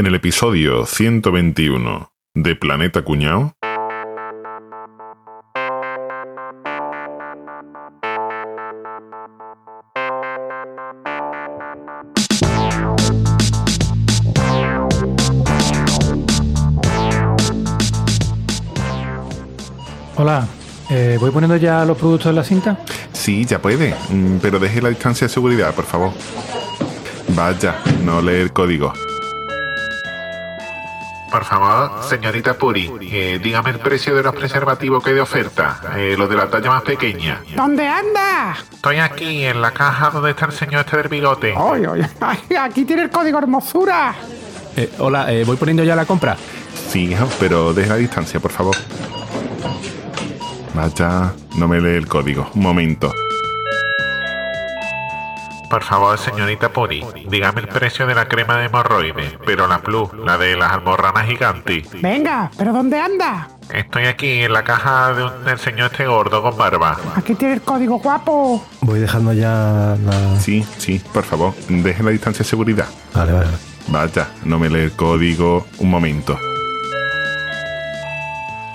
En el episodio 121 de Planeta Cuñao. Hola, eh, ¿voy poniendo ya los productos en la cinta? Sí, ya puede, mm, pero deje la distancia de seguridad, por favor. Vaya, no lee el código. Por favor, señorita Puri, eh, dígame el precio de los preservativos que hay de oferta, eh, los de la talla más pequeña. ¿Dónde anda? Estoy aquí, en la caja donde está el señor este del bigote. Ay, ay, ay, aquí tiene el código hermosura. Eh, hola, eh, voy poniendo ya la compra. Sí, hijo, pero deje la distancia, por favor. Vaya, no me lee el código. Un momento. Por favor, señorita Puri, dígame el precio de la crema de hemorroides, pero la Plus, la de las almorranas gigantes. Venga, ¿pero dónde anda? Estoy aquí en la caja de un- del señor este gordo con barba. Aquí tiene el código guapo. Voy dejando ya la... Sí, sí, por favor, deje la distancia de seguridad. Vale, vale. Vaya, no me lee el código. Un momento.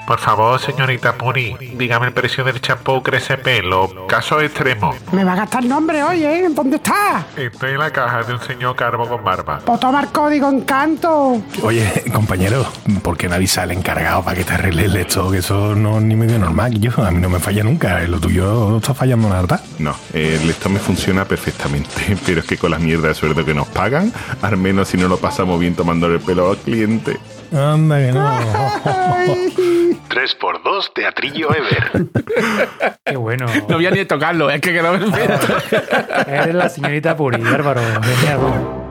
Por favor, señorita Puri, dígame el precio del champú crece pelo, caso extremo. Me va a gastar nombre hoy, ¿eh? ¿Dónde está? Estoy en la caja de un señor calvo con barba. Pues toma el código encanto. Oye, compañero, ¿por qué no avisa al encargado para que te arregle el esto? Que eso no es ni medio normal. Yo, a mí no me falla nunca. Lo tuyo está fallando la verdad. No, el esto me funciona perfectamente, pero es que con la mierda de sueldo que nos pagan, al menos si no lo pasamos bien tomando el pelo al cliente. Anda que no. Ay, 3x2 Teatrillo Ever. Qué bueno. No voy a ni tocarlo, es que quedó perfecto. Eres la señorita Puri, bárbaro. Genial.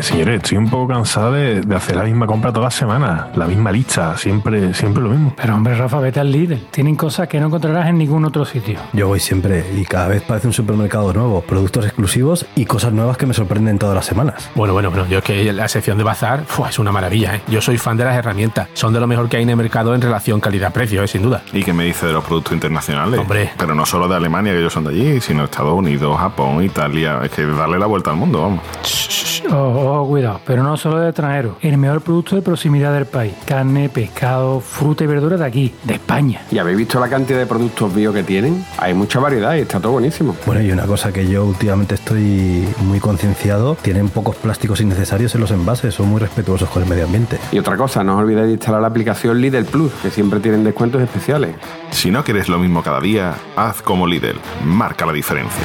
Señores, estoy un poco cansado de, de hacer la misma compra todas las semanas. La misma lista, siempre, siempre lo mismo. Pero hombre, Rafa, vete al líder. Tienen cosas que no encontrarás en ningún otro sitio. Yo voy siempre y cada vez parece un supermercado nuevo, productos exclusivos y cosas nuevas que me sorprenden todas las semanas. Bueno, bueno, bueno, yo es que la sección de bazar es una maravilla, ¿eh? Yo soy fan de las herramientas. Son de lo mejor que hay en el mercado en relación calidad-precio, ¿eh? sin duda. ¿Y qué me dice de los productos internacionales? Hombre. Pero no solo de Alemania, que ellos son de allí, sino Estados Unidos, Japón, Italia. Es que darle la vuelta al mundo, vamos. Oh, oh, cuidado, pero no solo de extranjeros. El mejor producto de proximidad del país. Carne, pescado, fruta y verdura de aquí, de España. ¿Y habéis visto la cantidad de productos bio que tienen? Hay mucha variedad y está todo buenísimo. Bueno, y una cosa que yo últimamente estoy muy concienciado, tienen pocos plásticos innecesarios en los envases, son muy respetuosos con el medio ambiente. Y otra cosa, no os olvidéis de instalar la aplicación Lidl Plus, que siempre tienen descuentos especiales. Si no quieres lo mismo cada día, haz como Lidl. Marca la diferencia.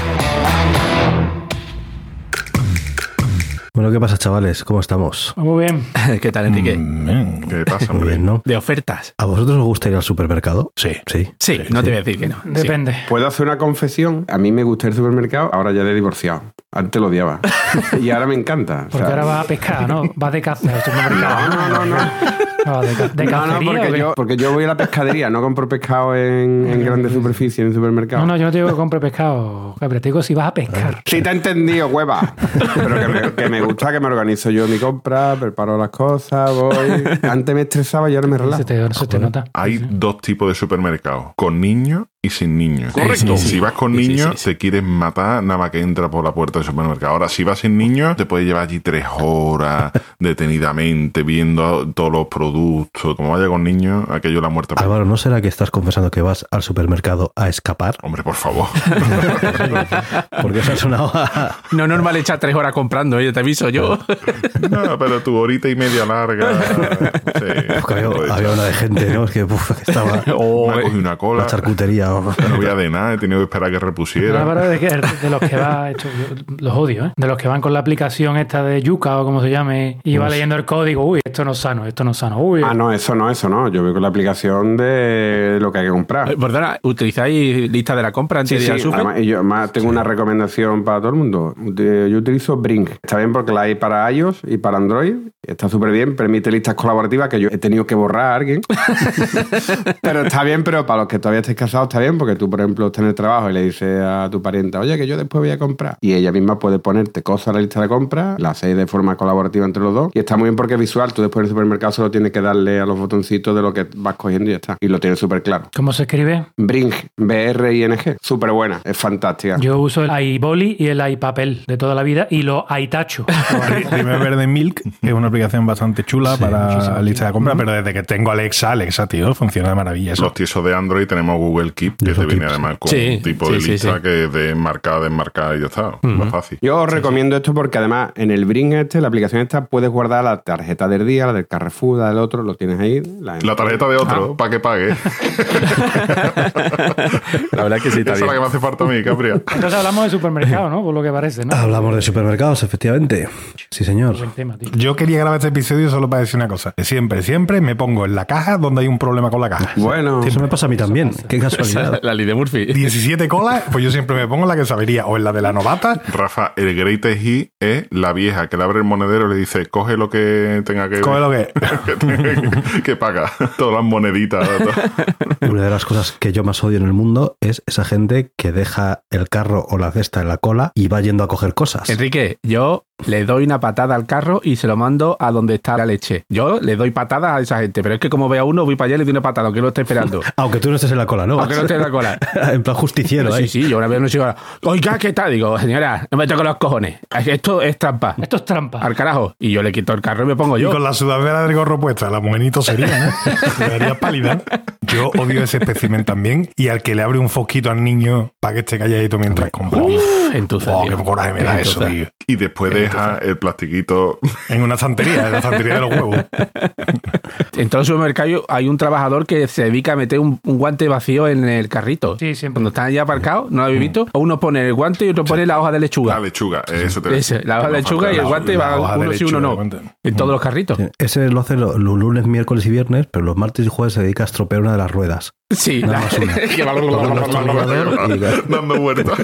Bueno, ¿qué pasa, chavales? ¿Cómo estamos? Muy bien. ¿Qué tal, Enrique? Mm, ¿Qué pasa, Muy bien, ¿no? De ofertas. ¿A vosotros os gusta ir al supermercado? Sí. Sí. Sí, no te voy a decir que no. Sí. Depende. ¿Puedo hacer una confesión? A mí me gusta el supermercado, ahora ya le he divorciado. Antes lo odiaba. y ahora me encanta. O Porque sea, ahora vas a pescar, ¿no? Vas de caza al supermercado. No, no, no, no. No, de, ca- de No, no, cacería, ¿o porque yo, porque yo voy a la pescadería, no compro pescado en, en grandes superficies, en supermercados. No, no, yo no te digo que compre pescado, Gabriel, te digo si vas a pescar. Sí te he entendido, hueva. Pero que me, que me gusta que me organizo yo mi compra, preparo las cosas, voy. Antes me estresaba y ahora me relajo. Se te, se te nota. Hay dos tipos de supermercados, con niños y sin niños. Correcto. Si vas con niños, sí, sí. te quieres matar nada más que entra por la puerta del supermercado. Ahora, si vas sin niños, te puedes llevar allí tres horas detenidamente viendo todos los productos. Como vaya con niños, aquello la muerte. Álvaro, ¿no será que estás confesando que vas al supermercado a escapar? Hombre, por favor. Porque eso ha sonado a... No es normal echar tres horas comprando, ¿eh? te aviso yo. no, pero tu horita y media larga. Había, había una de gente, ¿no? Es que, uf, que estaba Oh, ha eh. una cola. la charcutería. ¿No? No voy a de nada, he tenido que esperar a que repusiera. Álvaro, de, que, de los que va, esto, los odio, ¿eh? De los que van con la aplicación esta de Yuka o como se llame y va leyendo el código, uy, esto no es sano, esto no es sano, uy. Ah, no, eso no, eso no. Yo veo con la aplicación de lo que hay que comprar. Eh, Perdona, ¿utilizáis lista de la compra antes Sí, de sí, además, y yo además tengo una recomendación para todo el mundo. Yo utilizo Brink. Está bien porque la hay para iOS y para Android Está súper bien, permite listas colaborativas que yo he tenido que borrar a alguien. pero está bien, pero para los que todavía estéis casados está bien, porque tú, por ejemplo, estás en el trabajo y le dices a tu parienta, oye, que yo después voy a comprar. Y ella misma puede ponerte cosas a la lista de compra, la hacéis de forma colaborativa entre los dos. Y está muy bien porque es visual. Tú después en el supermercado solo tienes que darle a los botoncitos de lo que vas cogiendo y ya está. Y lo tienes súper claro. ¿Cómo se escribe? Bring, B-R-I-N-G. Súper buena, es fantástica. Yo uso el iBoli y el iPapel de toda la vida y lo iTacho. Primer Verde Milk, que es una aplicación bastante chula Sí, para lista de compra, pero desde que tengo Alexa, Alexa, tío, funciona de maravilla eso. Los tiesos de Android tenemos Google Keep, que te viene además con Sí, un tipo sí, de sí, lista sí. que es de enmarcada, desmarcada y ya está. Más fácil. Yo os recomiendo esto porque además en el Bring este, la aplicación esta, puedes guardar la tarjeta del día, la del Carrefour, la del otro, lo tienes ahí. La, La tarjeta de otro, para que pague. La verdad que sí, está Esa es la que me hace falta a mí, Capria. Entonces hablamos de supermercado, ¿no? Por lo que parece, ¿no? Hablamos de supermercados, efectivamente. Sí, señor. Buen tema, tío. Yo quería grabar este episodio solo para decir una cosa. Siempre, siempre me pongo en la caja donde hay un problema con la caja. Bueno, Eso me pasa a mí también. Qué casualidad. La ley de Murphy. 17 colas, pues yo siempre me pongo en la que sabería, o en la de la novata, Rafa, el greatest hit es la vieja que le abre el monedero y le dice, coge lo que tenga que coge lo que. que, tenga que- que paga. Todas las moneditas. todo. Una de las cosas que yo más odio en el mundo es esa gente que deja el carro o la cesta en la cola y va yendo a coger cosas. Enrique, yo le doy una patada al carro y se lo mando a donde está la leche. Yo le doy patadas a esa gente, pero es que como ve a uno, voy para allá y le doy una patada, aunque lo esté esperando. Aunque tú no estés en la cola, ¿no? Aunque no esté en la cola. en plan justiciero, Pero sí, ahí. sí, yo una vez no sigo. Oiga, ¿qué tal? Digo, señora, no me toque los cojones. Esto es trampa. Esto es trampa. Al carajo. Y yo le quito el carro y me pongo Y yo. con la sudadera del gorro puesta, la morenito sería, ¿no? Quedaría pálida. Yo odio ese espécimen también. Y al que le abre un fosquito al niño para que esté calladito mientras compra. Entonces, Oh, tío. qué coraje me da eso, tío. Y después deja el plastiquito. En una estantería, en la estantería de los huevos. En todo supermercado hay un trabajador que se dedica a meter un, un guante vacío en el carrito. Sí, siempre. Cuando están allá aparcados, ¿no lo habéis visto? Uno pone el guante y otro pone la hoja de lechuga. La lechuga. Eso te Ese, la hoja de lechuga y el guante la va de uno sí, uno no. En todos los carritos. Sí, Ese lo hace lo- los lunes, miércoles y viernes, pero los martes y jueves se dedica a estropear una de las ruedas. Sí, Dando vueltas.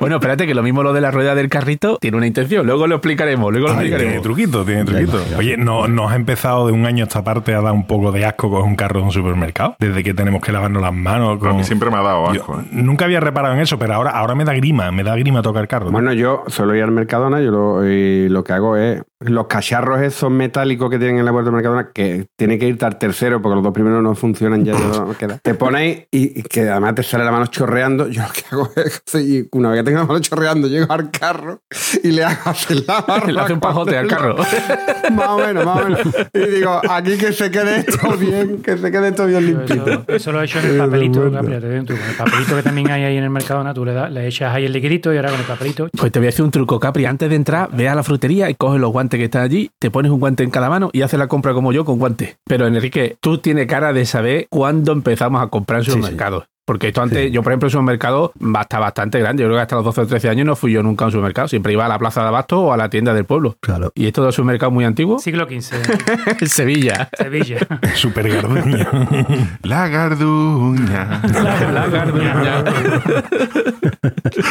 bueno, espérate, que lo mismo lo de la rueda del carrito tiene una intención. Luego lo explicaremos, luego lo Ay, tiene explicaremos. truquito, tiene truquito. Oye, ¿no, ¿nos ha empezado de un año a esta parte a dar un poco de asco con un carro de un supermercado? Desde que tenemos que lavarnos las manos. A Con... mí siempre me ha dado Yo asco. ¿eh? nunca había reparado en eso, pero ahora, ahora me da grima, me da grima tocar carro. Bueno, yo suelo ir al Mercadona, yo lo, y lo que hago es los cacharros esos metálicos que tienen en la puerta del Mercadona, que tiene que irte al tercero porque los dos primeros no funcionan ya no queda. Te ponéis y, y que además te sale la mano chorreando. Yo lo que hago es, sí, una vez que tengo la mano chorreando, llego al carro y le hago así la barra Le hace un pajote al carro. más o menos, más o menos. Y digo, aquí que se quede esto bien, que se quede esto bien limpito. Eso, eso lo he hecho en el papelito, Gabriel, te doy un truco. En el papelito que también hay ahí en el Mercadona, tú le, das, le echas ahí el liquidito y ahora con el papelito. Pues te voy a decir un truco, Capri. Antes de entrar, ve a la frutería y coges los guantes que están allí, te pones un guante en cada mano y haces la compra como yo con guantes. Pero Enrique, tú tienes cara de saber cuándo empezamos a comprar en Sí, supermercados. Porque esto antes, yo por ejemplo, en supermercado está bastante grande. Yo creo que hasta los 12 o 13 años no fui yo nunca a un supermercado. Siempre iba a la plaza de abasto o a la tienda del pueblo. Claro. Y esto de supermercado muy antiguo, Siglo XV, en Sevilla. Sevilla. Súper garduño. La garduña. La garduña.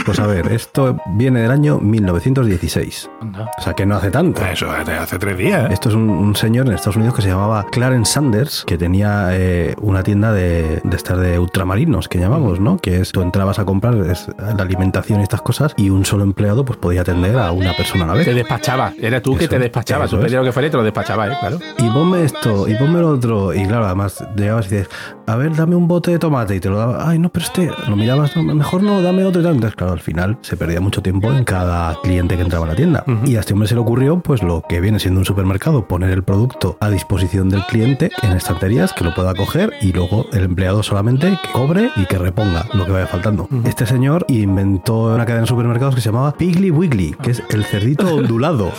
Pues a ver, esto viene del año 1916. Anda. O sea que no hace tanto. Eso hace, tres días. ¿eh? Esto es un, un señor en Estados Unidos que se llamaba Clarence Sanders, que tenía eh, una tienda de, de estas de ultramarinos, que llamamos, ¿no? Que es, tú entrabas a comprar es, la alimentación y estas cosas y un solo empleado pues podía atender a una persona a la Te vez. despachaba. Era tú que Eso, te despachabas. Tú pedías lo que fuera y te lo despachabas, ¿eh? Claro. Y ponme esto, y ponme lo otro. Y claro, además llegabas y dices, a ver, dame un bote de tomate. Y te lo daba, ay, no, pero este, lo mirabas, no, mejor no, dame otro y tal. Entonces, claro, al final se perdía mucho tiempo en cada cliente que entraba a la tienda. Y a este hombre se le ocurrió, pues lo que viene siendo un supermercado, poner el producto a disposición del cliente en estanterías, que lo pueda coger y luego el empleado solamente que cobre y que reponga lo que vaya faltando. Este señor inventó una cadena de supermercados que se llamaba Piggly Wiggly, que es el cerdito ondulado.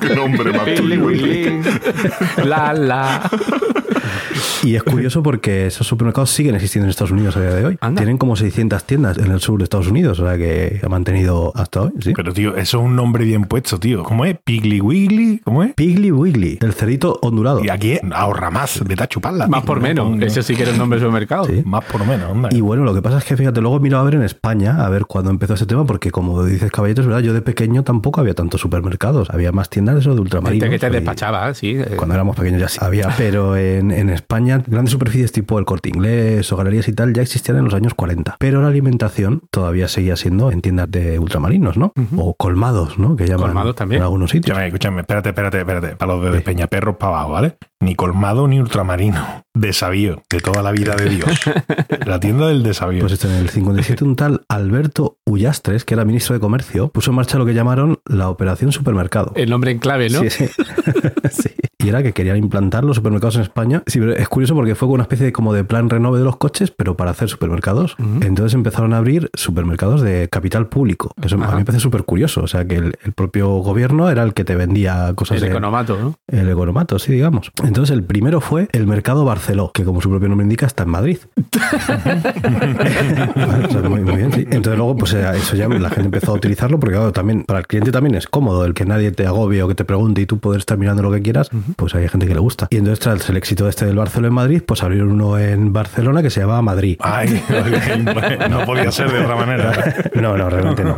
Qué nombre más. Wiggly. La, la. Y es curioso porque esos supermercados siguen existiendo en Estados Unidos a día de hoy. Anda. Tienen como 600 tiendas en el sur de Estados Unidos, o sea que ha mantenido hasta hoy. ¿sí? Pero, tío, eso es un nombre bien puesto, tío. ¿Cómo es? ¿Piggly Wiggly? ¿Cómo es? Piggly Wiggly, el cerito ondulado. Y aquí ahorra más, vete a chuparla. Más por menos. Ese sí que era el nombre del supermercado. Sí. Más por menos, anda. Y bueno, lo que pasa es que fíjate, luego miro a ver en España, a ver cuándo empezó ese tema, porque como dices Caballito, es verdad, yo de pequeño tampoco había tantos supermercados, había más tiendas de eso de ultramarinos. Gente que te y despachaba, sí. eh, Cuando éramos pequeños ya sí había, pero en, en España grandes superficies tipo el corte inglés o galerías y tal ya existían en los años 40. Pero la alimentación todavía seguía siendo en tiendas de ultramarinos, ¿no? O colmados, ¿no? Que llaman Colmados también. en algunos sitios. Escúchame, escúchame, espérate, espérate, espérate. Para los de Peñaperros para abajo, ¿vale? Ni colmado ni ultramarino. Desavío, de toda la vida de Dios. La tienda del desavío. Pues esto en el 57 un tal Alberto Ullastres, que era ministro de Comercio, puso en marcha lo que llamaron la Operación Supermercado. El nombre en clave, ¿no? Sí, sí. Sí. Y era que querían implantar los supermercados en España. Sí, pero es curioso porque fue una especie de, como de plan renove de los coches, pero para hacer supermercados. Entonces empezaron a abrir supermercados de capital público. Eso a mí me parece súper curioso. O sea, que el, el propio gobierno era el que te vendía cosas El de- economato, ¿no? el economato, sí, digamos. Entonces, el primero fue el Mercado Barceló, que como su propio nombre indica, está en Madrid. O sea, muy, muy bien, sí. Entonces, luego, pues eh, eso ya la gente empezó a utilizarlo, porque claro, también para el cliente también es cómodo el que nadie te agobie o que te pregunte y tú poder estar mirando lo que quieras, pues hay gente que le gusta. Y entonces, tras el éxito este del Barceló en Madrid, pues abrieron uno en Barcelona que se llamaba Madrid. Ay, no podía ser de otra manera. No, no, realmente no.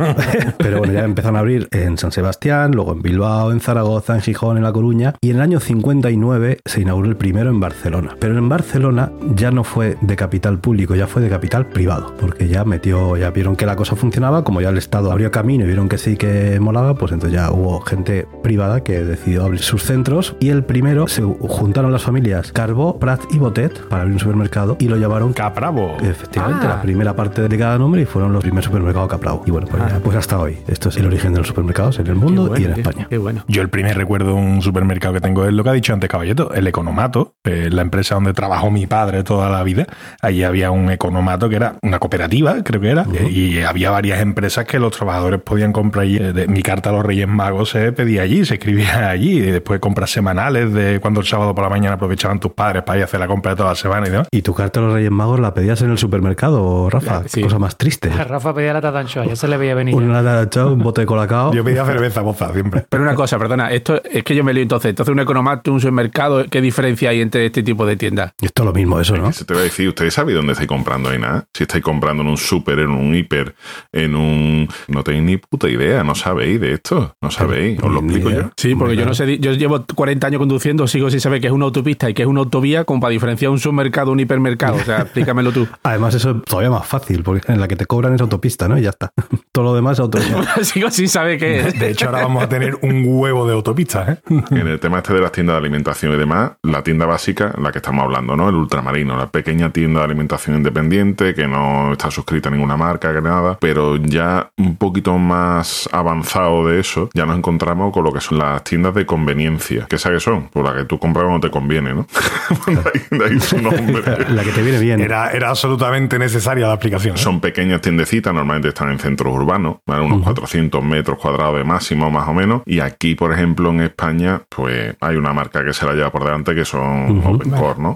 Pero bueno, ya empezaron a abrir en San Sebastián, luego en Bilbao, en Zaragoza, en Gijón, en La Coruña. Y en el año 59 se inauguró el primero en Barcelona. Pero en Barcelona ya no fue de capital público, ya fue de capital privado. Porque ya metió, ya vieron que la cosa funcionaba, como ya el Estado abrió camino y vieron que sí que molaba, pues entonces ya hubo gente privada que decidió abrir sus centros. Y el primero se juntaron las familias Carbó, Prat y Botet para abrir un supermercado y lo llamaron Capravo. Efectivamente, Ah. la primera parte de cada nombre y fueron los primeros supermercados Capravo. Y bueno, pues, ya, pues hasta hoy. Esto es el origen de los supermercados en el mundo bueno, y en qué- España. Qué bueno. Yo el primer recuerdo de un supermercado que tengo es lo que ha dicho antes Caballeto, el Economato, eh, la empresa donde trabajó mi padre toda la vida. Allí había un Economato que era una cooperativa, creo que era, y había varias empresas que los trabajadores podían comprar allí. Eh, de- mi carta a los Reyes Magos se pedía allí, se escribía allí, y después compras semanales de cuando el sábado por la mañana aprovechaban tus padres para ir a hacer la compra de toda la semana y demás. ¿Y tu carta a los Reyes Magos la pedías en el supermercado, Rafa? Sí. Cosa más triste. Rafa pedía la tata anchoa, ya se le veía venir. Una un bote de colacao. Yo pedía cerveza boza siempre. Pero una cosa, perdona, esto es que yo me lío entonces. Entonces, un economato, un supermercado, ¿qué diferencia hay entre este tipo de tiendas? Esto es lo mismo, eso, ¿no? Se te va a decir, ¿ustedes saben dónde estáis comprando ahí nada? Si estáis comprando en un súper, en un hiper, en un... No tenéis ni puta idea, no sabéis de esto, no sabéis, os lo explico yo. Sí, porque yo no sé, yo llevo 40 años conduciendo, sigo sin saber qué es una autopista y qué es una autovía, como para diferenciar un supermercado un hipermercado. O sea, explícamelo tú. Además, eso es todavía más fácil, porque en la que te cobran es autopista, ¿no? Y ya está. Todo lo demás es autovía. sigo sin saber qué es. De hecho, ahora vamos a tener un huevo de autopistas, ¿eh? En el tema este de las tiendas de alimentación y demás, la tienda básica, la que estamos hablando, ¿no? El ultramarino, la pequeña tienda de alimentación independiente que no está suscrita a ninguna marca, que nada, pero ya un poquito más avanzado de eso, ya nos encontramos con lo que son las tiendas de conveniencia. ¿Qué sabes que son? Por la que tú compras cuando te conviene, ¿no? de, ahí, de ahí su nombre. La que te viene bien. Era, era absolutamente necesaria la aplicación. ¿eh? Son pequeñas tiendecitas, normalmente están en centros urbanos, ¿vale? unos 400 metros cuadrados de máximo más o menos. Y aquí, por ejemplo, en España, pues hay una marca que se la lleva por delante que son OpenCore, ¿no?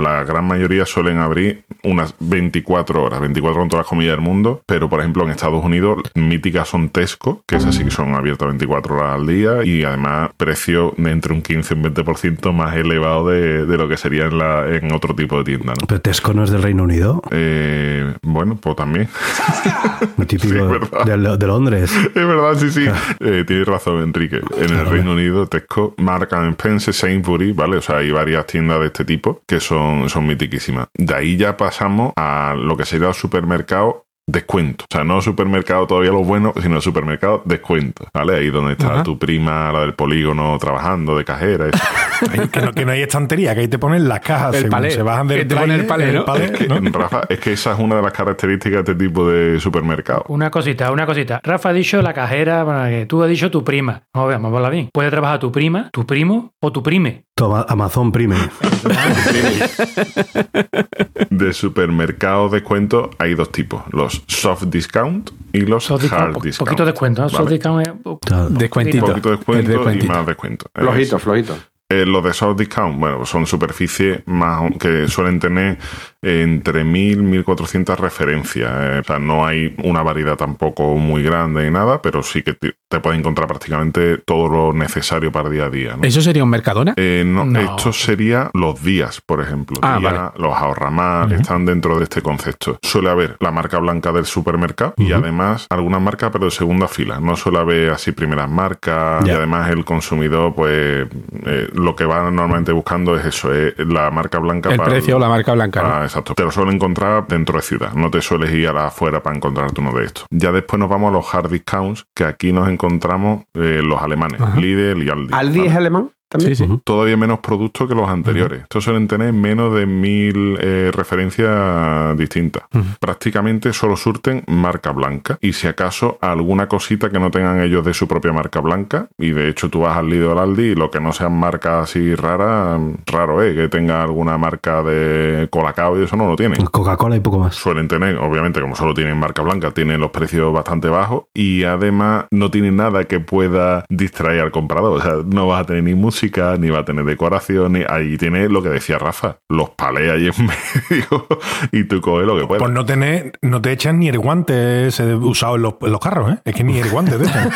La gran mayoría suelen abrir unas 24 horas, 24 con todas las comillas del mundo, pero por ejemplo en Estados Unidos míticas son Tesco, que esas sí que son abiertas 24 horas al día y además precio de entre un 15 y un 20% más elevado de, de lo que sería en, la, en otro tipo de tienda, ¿no? Pero Tesco no es del Reino Unido, Eh, bueno, pues también. lo típico Sí, de, de Londres. Es verdad, sí, sí. Eh, tienes razón, Enrique. En el Reino Unido, Tesco, Mark and Spencer, Sainsbury, ¿vale? O sea, hay varias tiendas de este tipo que son, son mitiquísimas. De ahí ya pasamos a lo que sería el supermercado descuento. O sea, no supermercado todavía lo bueno, sino supermercado descuento. ¿Vale? Ahí donde está Ajá. tu prima, la del polígono, trabajando de cajera. Ay, que, no, que no hay estantería, que ahí te ponen las cajas El según palé. se bajan del ponen el palé, ¿no? palé, Que, ¿no? Rafa, es que esa es una de las características de este tipo de supermercado. Una cosita, una cosita. Rafa ha dicho la cajera, bueno, que tú has dicho tu prima. Vamos a ver, vamos a hablar bien. Puede trabajar tu prima, tu primo o tu prime. Toma, Amazon Prime. De supermercados descuento hay dos tipos, los soft discount y los Soft discount, hard po- discount. poquito descuento, ¿no? Soft ¿vale? discount es-. Descuentito. Un poquito de descuento descuentito. y más descuento. Flojito, flojito. Eh, los de soft discount, bueno, son superficies más que suelen tener entre 1000 1400 referencias. eh. O sea, no hay una variedad tampoco muy grande ni nada, pero sí que te, te puedes encontrar prácticamente todo lo necesario para día a día. ¿no? ¿Eso sería un Mercadona? Eh, no, No. esto sería los días, por ejemplo. Ah, vale. Los ahorramás están dentro de este concepto. Suele haber la marca blanca del supermercado y además algunas marcas, pero de segunda fila. No suele haber así primeras marcas y además el consumidor, pues eh, lo que va normalmente buscando es eso, es la marca blanca. El para precio o la marca blanca. ¿no? Ah, exacto. Te lo suelen encontrar dentro de ciudad. No te sueles ir a la afuera para encontrarte uno de estos. Ya después nos vamos a los hard discounts, que aquí nos encontramos eh, los alemanes, Lidl y Aldi. ¿Aldi ¿vale? es alemán? También. Sí, sí. todavía menos productos que los anteriores. Estos suelen tener menos de mil eh, referencias distintas. Prácticamente solo surten marca blanca y si acaso alguna cosita que no tengan ellos de su propia marca blanca y de hecho tú vas al Lidl o al Aldi y lo que no sean marcas así raras, raro es que tenga alguna marca de colacao y eso no lo tienen. Coca-Cola y poco más. Suelen tener, obviamente, como solo tienen marca blanca, tienen los precios bastante bajos y además no tienen nada que pueda distraer al comprador. O sea, no vas a tener ni música, ni va a tener decoración, ni ahí tiene lo que decía Rafa, los palés ahí en medio y tú coges lo que puedas. Pues no, tener, no te echan ni el guante ese usado en los, en los carros, ¿eh? Es que ni el guante te echan.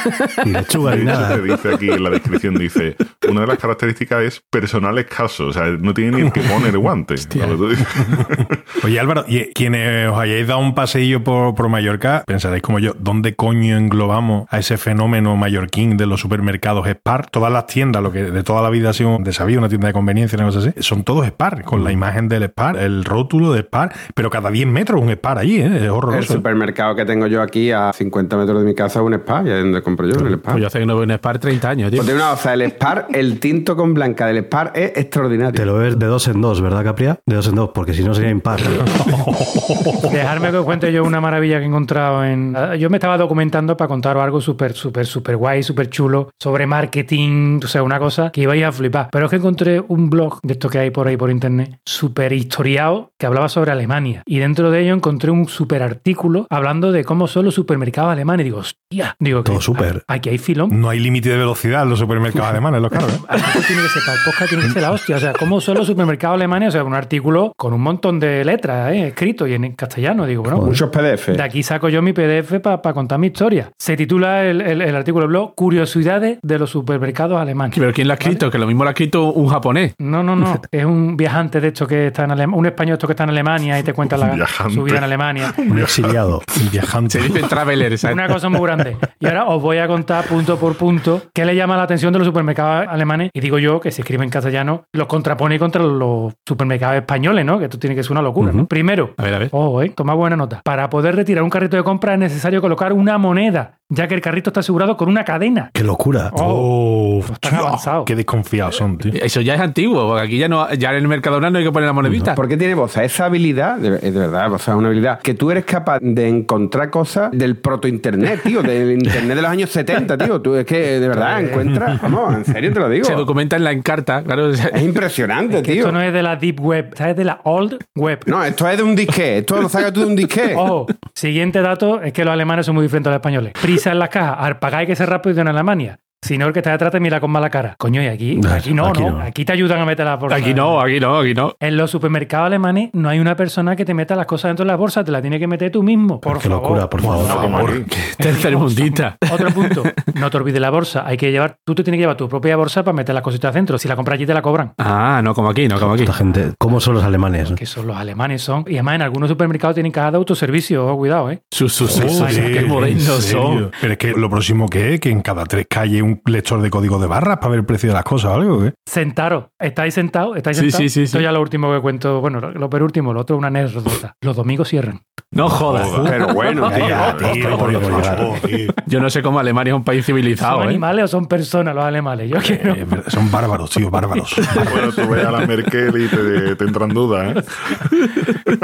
Ni lechuga De ni hecho, nada. te dice aquí en la descripción, dice, una de las características es personal escaso, o sea, no tiene ni el que poner guante. Oye, Álvaro, y quienes os hayáis dado un paseillo por, por Mallorca, pensaréis como yo, ¿dónde coño englobamos a ese fenómeno mallorquín de los supermercados Spar? Todas las tiendas, lo que de toda la vida ha sido de sabía, una tienda de conveniencia, una cosa así, son todos Spar, con la imagen del Spar, el rótulo de Spar, pero cada 10 metros un Spar allí, ¿eh? Es El horroroso. supermercado que tengo yo aquí a 50 metros de mi casa es un Spar, y es donde compro yo, en el Spar. Pues yo hace que no veo un Spar 30 años, tío. Pues de una cosa, el Spar, el tinto con blanca del Spar es extraordinario. Te lo ves de dos en dos, ¿verdad, Capria? De dos en dos, porque si no sería impar. Dejarme que os cuente yo una maravilla que he encontrado en. Ah, Yo me estaba documentando para contaros algo súper, súper, súper guay, súper chulo sobre marketing, o sea, una cosa que ibais a flipar. Pero es que encontré un blog de esto que hay por ahí por internet, súper historiado, que hablaba sobre Alemania. Y dentro de ello encontré un súper artículo hablando de cómo son los supermercados alemanes. Y digo, hostia, digo, Todo que súper. Aquí hay filón. No hay límite de velocidad en los supermercados alemanes, los carros. ¿eh? Tiene que ser, para el podcast tiene que ser la hostia. O sea, ¿cómo son los supermercados alemanes? O sea, un artículo con un montón de letras, ¿eh? escrito y en castellano. Digo, bueno, Muchos PDF. de aquí saco yo mi PDF para contar mi historia. Se titula el, el- el artículo del blog Curiosidades de los supermercados alemanes. Pero ¿quién lo ha escrito? Que lo mismo lo ha escrito un japonés. No, no, no. Es un viajante, de hecho, que está en Alemania. Un español esto que está en Alemania y te cuenta la, Viajante. su vida en Alemania. Un exiliado. El viajante. Se dice traveler, ¿sabes? Una cosa muy grande. Y ahora os voy a contar punto por punto qué le llama la atención de los supermercados alemanes. Y digo yo que se escribe en castellano, los contrapone contra los supermercados españoles, ¿no? Que esto tiene que ser una locura, ¿no? Primero, A ver, a ver. ojo, eh, toma buena nota. Para poder retirar un carrito de compra es necesario colocar una moneda, ya que el carrito está asegurado con una cadena. ¡Qué locura! Oh, Oh, están tío, avanzados. Qué desconfiados son, tío. Eso ya es antiguo, porque aquí ya no, ya en el Mercadona no hay que poner la monedita. ¿Por qué tiene Boza esa habilidad? De, de verdad, Boza es una habilidad que tú eres capaz de encontrar cosas del proto-internet, tío, del internet de los años 70, tío. Tú es que de verdad encuentras, vamos, en serio te lo digo. Se documenta en la encarta, claro. Es impresionante, tío. Esto no es de la Deep Web, esta es de la Old Web. No, esto es de un disque. Esto lo sacas tú de un disque. Ojo, siguiente dato es que los alemanes son muy diferentes a los españoles. Prisa cajas, al pagar hay que ser rápido en Alemania. Si no, el que está detrás te mira con mala cara. Coño, y aquí, No, aquí no, aquí ¿no? no. Aquí te ayudan a meter las bolsas. Aquí no, aquí no, aquí no. En los supermercados alemanes no hay una persona que te meta las cosas dentro de la bolsa, te la tiene que meter tú mismo. Por Qué favor. locura, por favor. No, como aquí. Tercermundista. Otro punto, no te olvides la bolsa. Hay que llevar, tú te tienes que llevar tu propia bolsa para meter las cositas dentro. Si la compras allí te la cobran. Ah, no como aquí, no como aquí. Esta gente, ¿cómo son los alemanes? Que son los alemanes son. Y además en algunos supermercados tienen caja de autoservicio. Cuidado, ¿eh? Sus, sus, son. Pero es que lo próximo que es que en cada tres calles un lector de código de barras para ver el precio de las cosas o algo. ¿eh? Sentaros. ¿Estáis sentados? ¿Estáis Sí, sentados? sí, sí, Esto sí. ya lo último que cuento. Bueno, lo, lo penúltimo, lo otro es una anécdota. Los domingos cierran. No jodas. Pero bueno. Yo no sé cómo Alemania es un país ¿Son civilizado, ¿eh? animales o son personas los alemanes? Yo quiero. Eh, son bárbaros, tío, bárbaros. Bueno, tú ves a la Merkel y te, te entran dudas, ¿eh?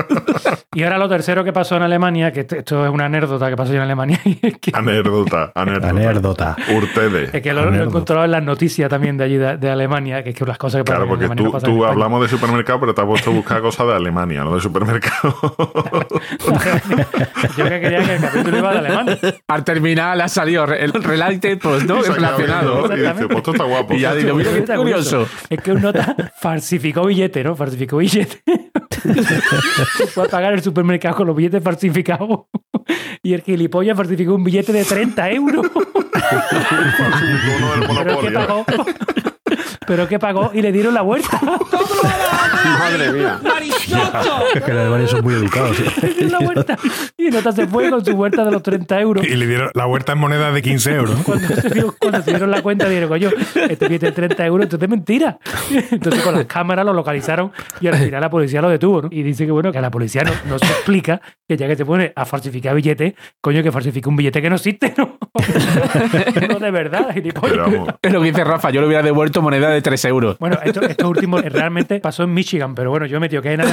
Y ahora lo tercero que pasó en Alemania, que esto- esto es una anécdota que pasó en Alemania, y es que Anécdota, anécdota. Anécdota. Urtede. Es que lo, lo he encontrado en las noticias también de allí de, de Alemania, que es que las cosas que Claro, porque tú, no en hablamos de supermercado, pero te has puesto a buscar cosas de Alemania, no de supermercado. Yo que quería que el capítulo iba de Alemania. Al terminar ha salido el related, pues no, relacionado. Y dice, pues esto está guapo. Y ya digo, mira qué Está curioso. Es que un nota falsificó billete, ¿no? Falsificó billete. Fue a pagar el supermercado con los billetes falsificados. Y el gilipollas falsificó un billete de 30 euros. Uno del Pero que monopolio. pagó. Pero que pagó y le dieron la vuelta. Madre mía. Que los alemanes son muy educados. Le dieron la vuelta. Y Nota se fue con su vuelta de los 30 euros. Y le dieron la huerta en moneda de 15 euros. Cuando se, dio- cuando se dieron la cuenta, dijeron, coño, este billete de 30 euros, esto es mentira. Entonces con las cámaras lo localizaron y al final la policía lo detuvo. ¿no? Y dice que, bueno, que la policía no, no se explica que ya que se pone a falsificar billetes, coño, que falsifica un billete que no existe, ¿no? No de verdad, gilipollas. Es lo que dice Rafa, yo le hubiera devuelto moneda de 3 euros. Bueno, esto, esto último realmente pasó en Michigan, pero bueno, yo he metido que hay nada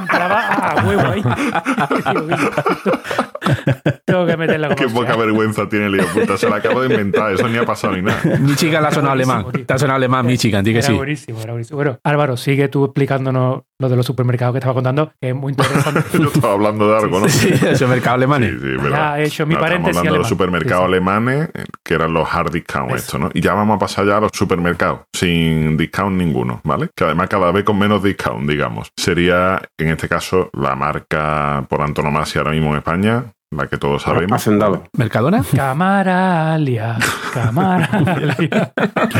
entraba a huevo ahí. Digo, "Mira, esto- Tengo que meterla como qué sea". poca vergüenza tiene el puta. Se la acabo de inventar, eso ni ha pasado ni nada. Michigan la ha sonado alemán. tío. Te ha sonado alemán, Michigan, di que Era sí. buenísimo, era buenísimo. Bueno, Álvaro, sigue tú explicándonos lo de los supermercados que estaba contando, que es muy interesante. Yo estaba hablando de algo, ¿no? Sí, el mercado alemán. Sí, sí, verdad. Ya he hecho mi No, paréntesis hablando de los supermercados Sí, sí. alemanes, que eran los hard discount, esto, ¿no? Y ya vamos a pasar ya a los supermercados, sin discount ninguno, ¿vale? Que además cada vez con menos discount, digamos. Sería, en este caso, la marca por antonomasia ahora mismo en España, la que todos sabemos. Hacendado. ¿Mercadona? Camaralia, camaralia.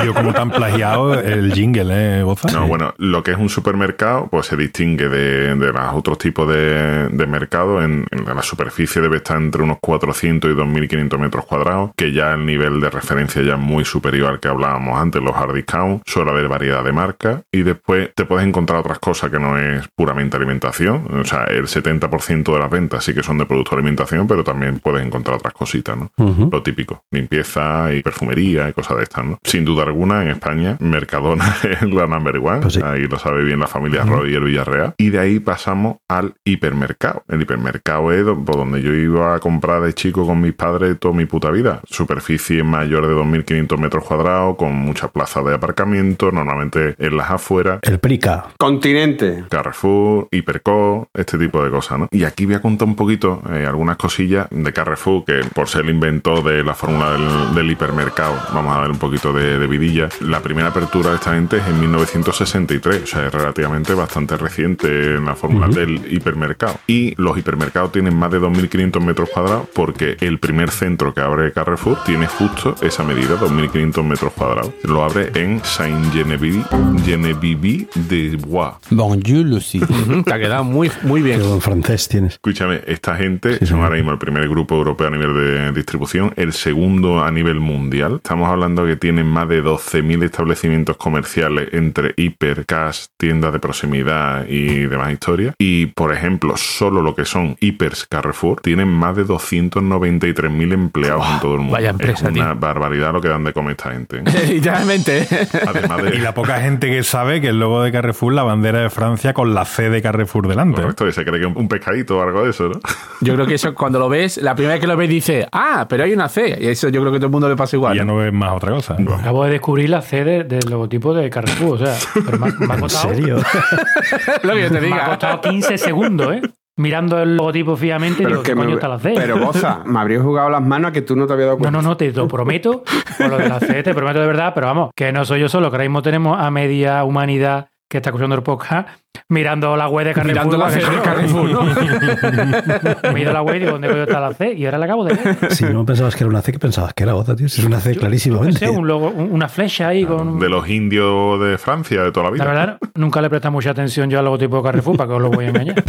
Yo como tan plagiado el jingle, ¿eh, Boza? No, bueno, lo que es un supermercado, pues se distingue de, de los otros tipos de, de mercado. En, en la superficie debe estar entre unos 400 y 2.500 metros cuadrados, que ya el nivel de referencia ya es muy superior al que hablábamos antes, los hard discount. Suele haber variedad de marcas y después te puedes encontrar otras cosas que no es puramente alimentación. O sea, el 70% de las ventas sí que son de producto de alimentación, pero también puedes encontrar otras cositas, ¿no? Lo típico, limpieza y perfumería y cosas de estas, ¿no? Sin duda alguna, en España, Mercadona es la number one. Pues sí. Ahí lo sabe bien la familia Roy y el Villarreal. Y de ahí pasamos al hipermercado. El hipermercado es por donde yo iba a comprar de chico con mis padres toda mi puta vida. Superficie mayor de 2.500 metros cuadrados, con muchas plazas de aparcamiento, normalmente en las afueras. El Prica. Continente. Carrefour, Hiperco, este tipo de cosas, ¿no? Y aquí voy a contar un poquito eh, algunas cosillas de Carrefour, que por ser el inventor de la fórmula del, del hipermercado, vamos a ver un poquito de, de vidilla. La primera apertura de esta gente es en 1963, o sea, es relativamente bastante reciente en la fórmula del hipermercado. Y los hipermercados tienen más de 2.500 metros cuadrados porque el primer centro que abre Carrefour tiene justo esa medida, 2.500 metros cuadrados. Lo abre en Saint-Genevieve Genevieve de Bois. Bonjour, Lucy. Te ha quedado muy, muy Qué bien. buen francés tienes. Escúchame, esta gente Sí, son sí. ahora mismo el primer grupo europeo a nivel de distribución, el segundo a nivel mundial. Estamos hablando que tienen más de 12.000 establecimientos comerciales entre hiper, cash, tiendas de proximidad y demás historias. Y, por ejemplo, solo lo que son hipers Carrefour tienen más de 293.000 empleados en todo el mundo. vaya empresa, es una tío. barbaridad lo que dan de comer esta gente. ¿eh? Literalmente. Además de... Y la poca gente que sabe que el logo de Carrefour, la bandera de Francia con la C de Carrefour delante. ¿eh? Correcto, y se cree que es un pescadito o algo de eso, ¿no? Yo creo que eso cuando lo ves, la primera vez que lo ves dice, ah, pero hay una C. Y eso yo creo que a todo el mundo le pasa igual. Y ya ¿no? no ves más otra cosa. Acabo de descubrir la C de- del logotipo de Carrefour, o sea, pero me, ha- me ha ¿En costado, serio? lo que yo te me ha diga. costado 15 segundos, ¿eh? Mirando el logotipo fijamente y digo, ¿qué me- coño está la C? pero Boza, me habría jugado las manos a que tú no te habías dado No, cuenta. no, no, te lo prometo. Por lo de la C, te prometo de verdad, pero vamos, que no soy yo solo, que ahora mismo tenemos a media humanidad que está escuchando el podcast mirando la web de Carrefour. Mirando la C que de no- Carrefour, ¿no? Miro la web y digo, ¿dónde coño está la C? Y ahora la acabo de ver. Si no pensabas que era una C, ¿qué pensabas que era otra, tío? Si es una C No clarísimamente. sé, un logo, un- una flecha ahí con... De los indios de Francia de toda la vida. La verdad, nunca le presta mucha atención yo al logotipo de Carrefour, para que os lo voy a engañar.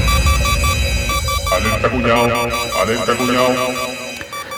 Alerta cuñado, alerta cuñado.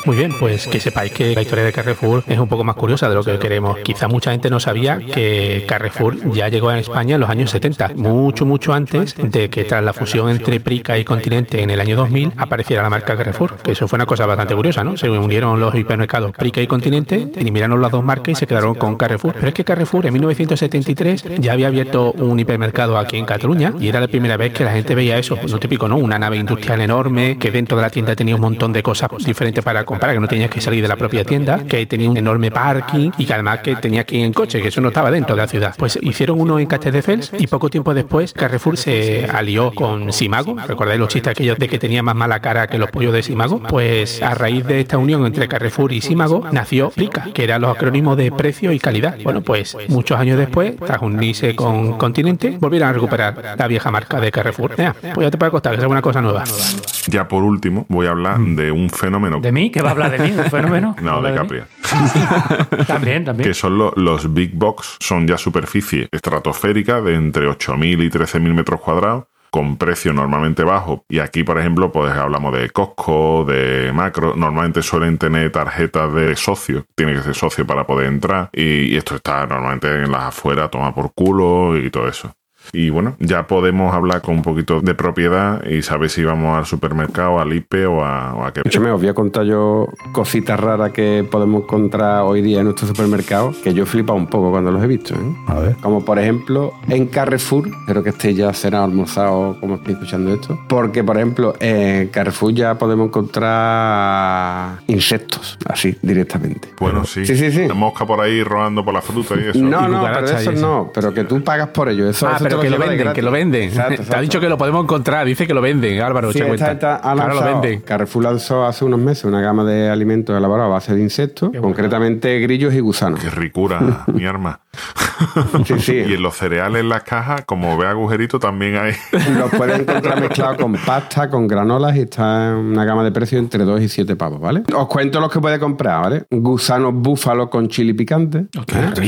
Muy bien, pues que sepáis que la historia de Carrefour es un poco más curiosa de lo que queremos. Quizá mucha gente no sabía que Carrefour ya llegó a España en los años 70, mucho, mucho antes de que tras la fusión entre Prica y Continente en el año 2000 apareciera la marca Carrefour, que eso fue una cosa bastante curiosa, ¿no? Se unieron los hipermercados Prica y Continente, eliminaron las dos marcas y se quedaron con Carrefour. Pero es que Carrefour en 1973 ya había abierto un hipermercado aquí en Cataluña y era la primera vez que la gente veía eso, lo típico, ¿no? Una nave industrial enorme que dentro de la tienda tenía un montón de cosas diferentes para comprar, que no tenías que salir de la propia tienda, que tenía un enorme parking y que además que tenía que ir en coche, que eso no estaba dentro de la ciudad. Pues hicieron uno en Castelldefels y poco tiempo después Carrefour se alió con Simago. ¿Recordáis los chistes aquellos de que tenía más mala cara que los pollos de Simago? Pues a raíz de esta unión entre Carrefour y Simago nació Frica, que eran los acrónimos de precio y calidad. Bueno, pues muchos años después, tras unirse con Continente, volvieron a recuperar la vieja marca de Carrefour. Ya, pues ya te puede costar, que es una cosa nueva. Ya por último, voy a hablar de un fenómeno. ¿De mí? ¿Qué va a hablar de mí? ¿Un fenómeno? No, ¿Habla de mí? Capria. También, también. Que son lo- los big box, son ya superficie estratosférica de entre 8.000 y 13.000 metros cuadrados con precio normalmente bajo. Y aquí, por ejemplo, pues hablamos de Costco, de Macro. Normalmente suelen tener tarjetas de socio. Tiene que ser socio para poder entrar. Y, y esto está normalmente en las afueras, toma por culo y todo eso. Y bueno, ya podemos hablar con un poquito de propiedad y saber si vamos al supermercado, al IPE o a, o a qué. Escúchame, os voy a contar yo cositas raras que podemos encontrar hoy día en nuestro supermercado, que yo he flipado un poco cuando los he visto. ¿eh? A ver. Como por ejemplo en Carrefour, espero que esté ya será almorzado como estoy escuchando esto, porque por ejemplo en Carrefour ya podemos encontrar insectos, así directamente. Bueno, sí. Sí, sí, sí. Mosca por ahí rodando por la fruta y eso. No, no, pero eso no, pero que tú pagas por ello. Eso, Ah, eso pero que lo venden, que lo venden. Exacto, Te ha dicho que lo podemos encontrar, dice que lo venden, Álvaro, Sí, esta- cuenta. esta ha Ahora lo venden. Carrefour lanzó hace unos meses una gama de alimentos elaborados a base de insectos, concretamente grillos y gusanos. Qué ricura, mi arma. Sí, sí. Y en los cereales en las cajas, como ve agujerito, también hay. Los puedes encontrar mezclados con pasta, con granolas y está en una gama de precios entre 2 y 7 pavos, ¿vale? Os cuento los que puede comprar, ¿vale? Gusanos búfalo con chili picante.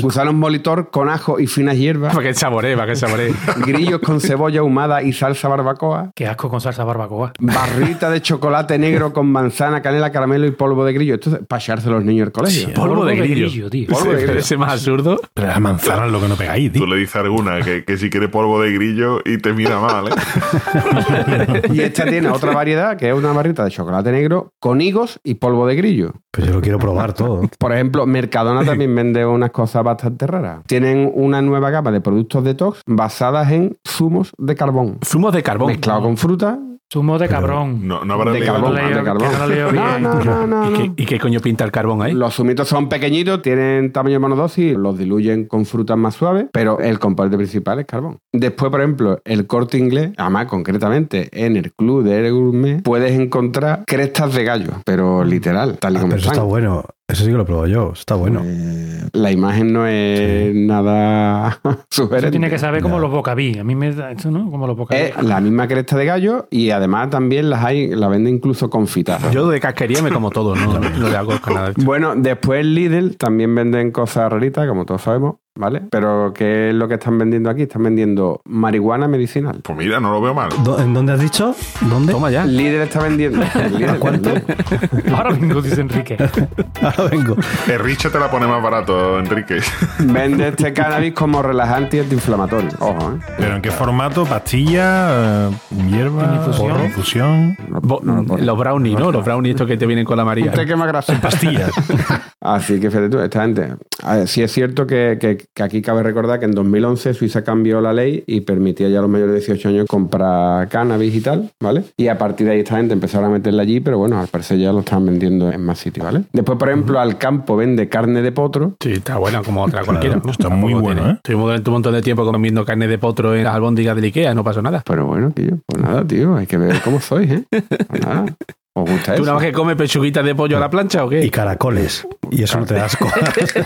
Gusanos molitor con ajo y finas hierbas. Para que saboree, para que saboree. Grillos con cebolla ahumada y salsa barbacoa. Qué asco con salsa barbacoa. Barrita de chocolate negro con manzana, canela, caramelo y polvo de grillo. Esto es para echarse a los niños al colegio. Polvo de grillo. tío. Polvo de grillo. Ese más absurdo. Pero la manzana es lo que no pegáis, Tú tío. le dices a alguna que, que si quiere polvo de grillo y te mira mal, ¿eh? Y esta tiene otra variedad que es una barrita de chocolate negro con higos y polvo de grillo. Pues yo lo quiero probar todo. Por ejemplo, Mercadona también vende unas cosas bastante raras. Tienen una nueva gama de productos detox basadas en zumos de carbón. Zumos de carbón. Mezclado con fruta. Zumo de cabrón. No, no habrá De carbón, de carbón. que no No, bien. no, no, no, ¿Y qué, y qué coño pinta el carbón ahí? Los zumitos son pequeñitos, tienen tamaño monodosis, los diluyen con frutas más suaves, pero el componente principal es carbón. Después, por ejemplo, el corte inglés, además concretamente en el club de Gourmet, puedes encontrar crestas de gallo, pero literal, tal y Ah, como están. está bueno. Eso sí que lo pruebo yo. Está bueno. Eh, la imagen no es nada Eso sugerente. tiene que saber como los bocabí. A mí me da eso, ¿no? Como los bocabí. Es la misma cresta de gallo y además también las hay, la venden incluso confitadas. Yo de casquería me como todo, no, no le hago con nada. de esto. Bueno, después Lidl también venden cosas raritas, como todos sabemos, ¿vale? Pero ¿qué es lo que están vendiendo aquí? Están vendiendo marihuana medicinal. Pues mira, no lo veo mal. ¿En dónde has dicho? ¿Dónde? Toma ya. Lidl está vendiendo. Cuánto? Ahora vengo, dice Enrique. Ahora vengo. El Riche te la pone más barato, Enrique. Vende este cannabis como relajante y antiinflamatorio. Ojo, ¿eh? ¿Pero en qué formato? ¿Pastilla? eh, ¿Hierba? Infusión. ¿Infusión? Bo- los brownies, ¿no? Los brownies estos que te vienen con la María. Usted quema grasa. Pastillas. Así que fíjate tú, esta gente. A ver, sí es cierto que, que- que aquí cabe recordar que en 2011 Suiza cambió la ley y permitía ya a los mayores de 18 años comprar cannabis y tal, ¿vale? Y a partir de ahí esta gente empezaron a meterla allí, pero bueno, al parecer ya lo están vendiendo en más sitios, ¿vale? Después, por ejemplo, al campo vende carne de potro. Sí, está buena como otra cualquiera. ¿no? está muy bueno, tiene- ¿eh? Estuvimos durante un montón de tiempo comiendo carne de potro en las albóndigas del Ikea, no pasó nada. Pero bueno, tío, pues nada, tío, hay que ver cómo sois, ¿eh? Pues nada, ¿os gusta ¿Tú eso? nada más que comes pechuguitas de pollo a la plancha o Y qué? caracoles. Y eso no te da asco.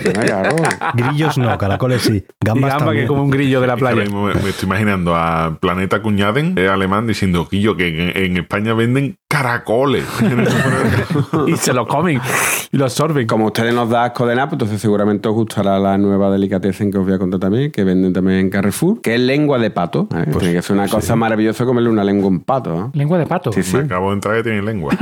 Venga, claro. Grillos no, caracoles sí. Y Gambas gamba que también. como un grillo de la que playa. me, me estoy imaginando a Planeta Cuñaden, alemán, diciendo Quillo, que en, en España venden caracoles. En. Y se lo comen y lo absorben. Como a ustedes nos da asco de nada, pues entonces seguramente os gustará la nueva delicatessen que os voy a contar también, que venden también en Carrefour, que es lengua de pato. ¿eh? Tiene que ser una cosa maravillosa comerle una lengua a un pato. ¿eh? Lengua de pato. Sí, sí. Me acabo de entrar que tienen lengua.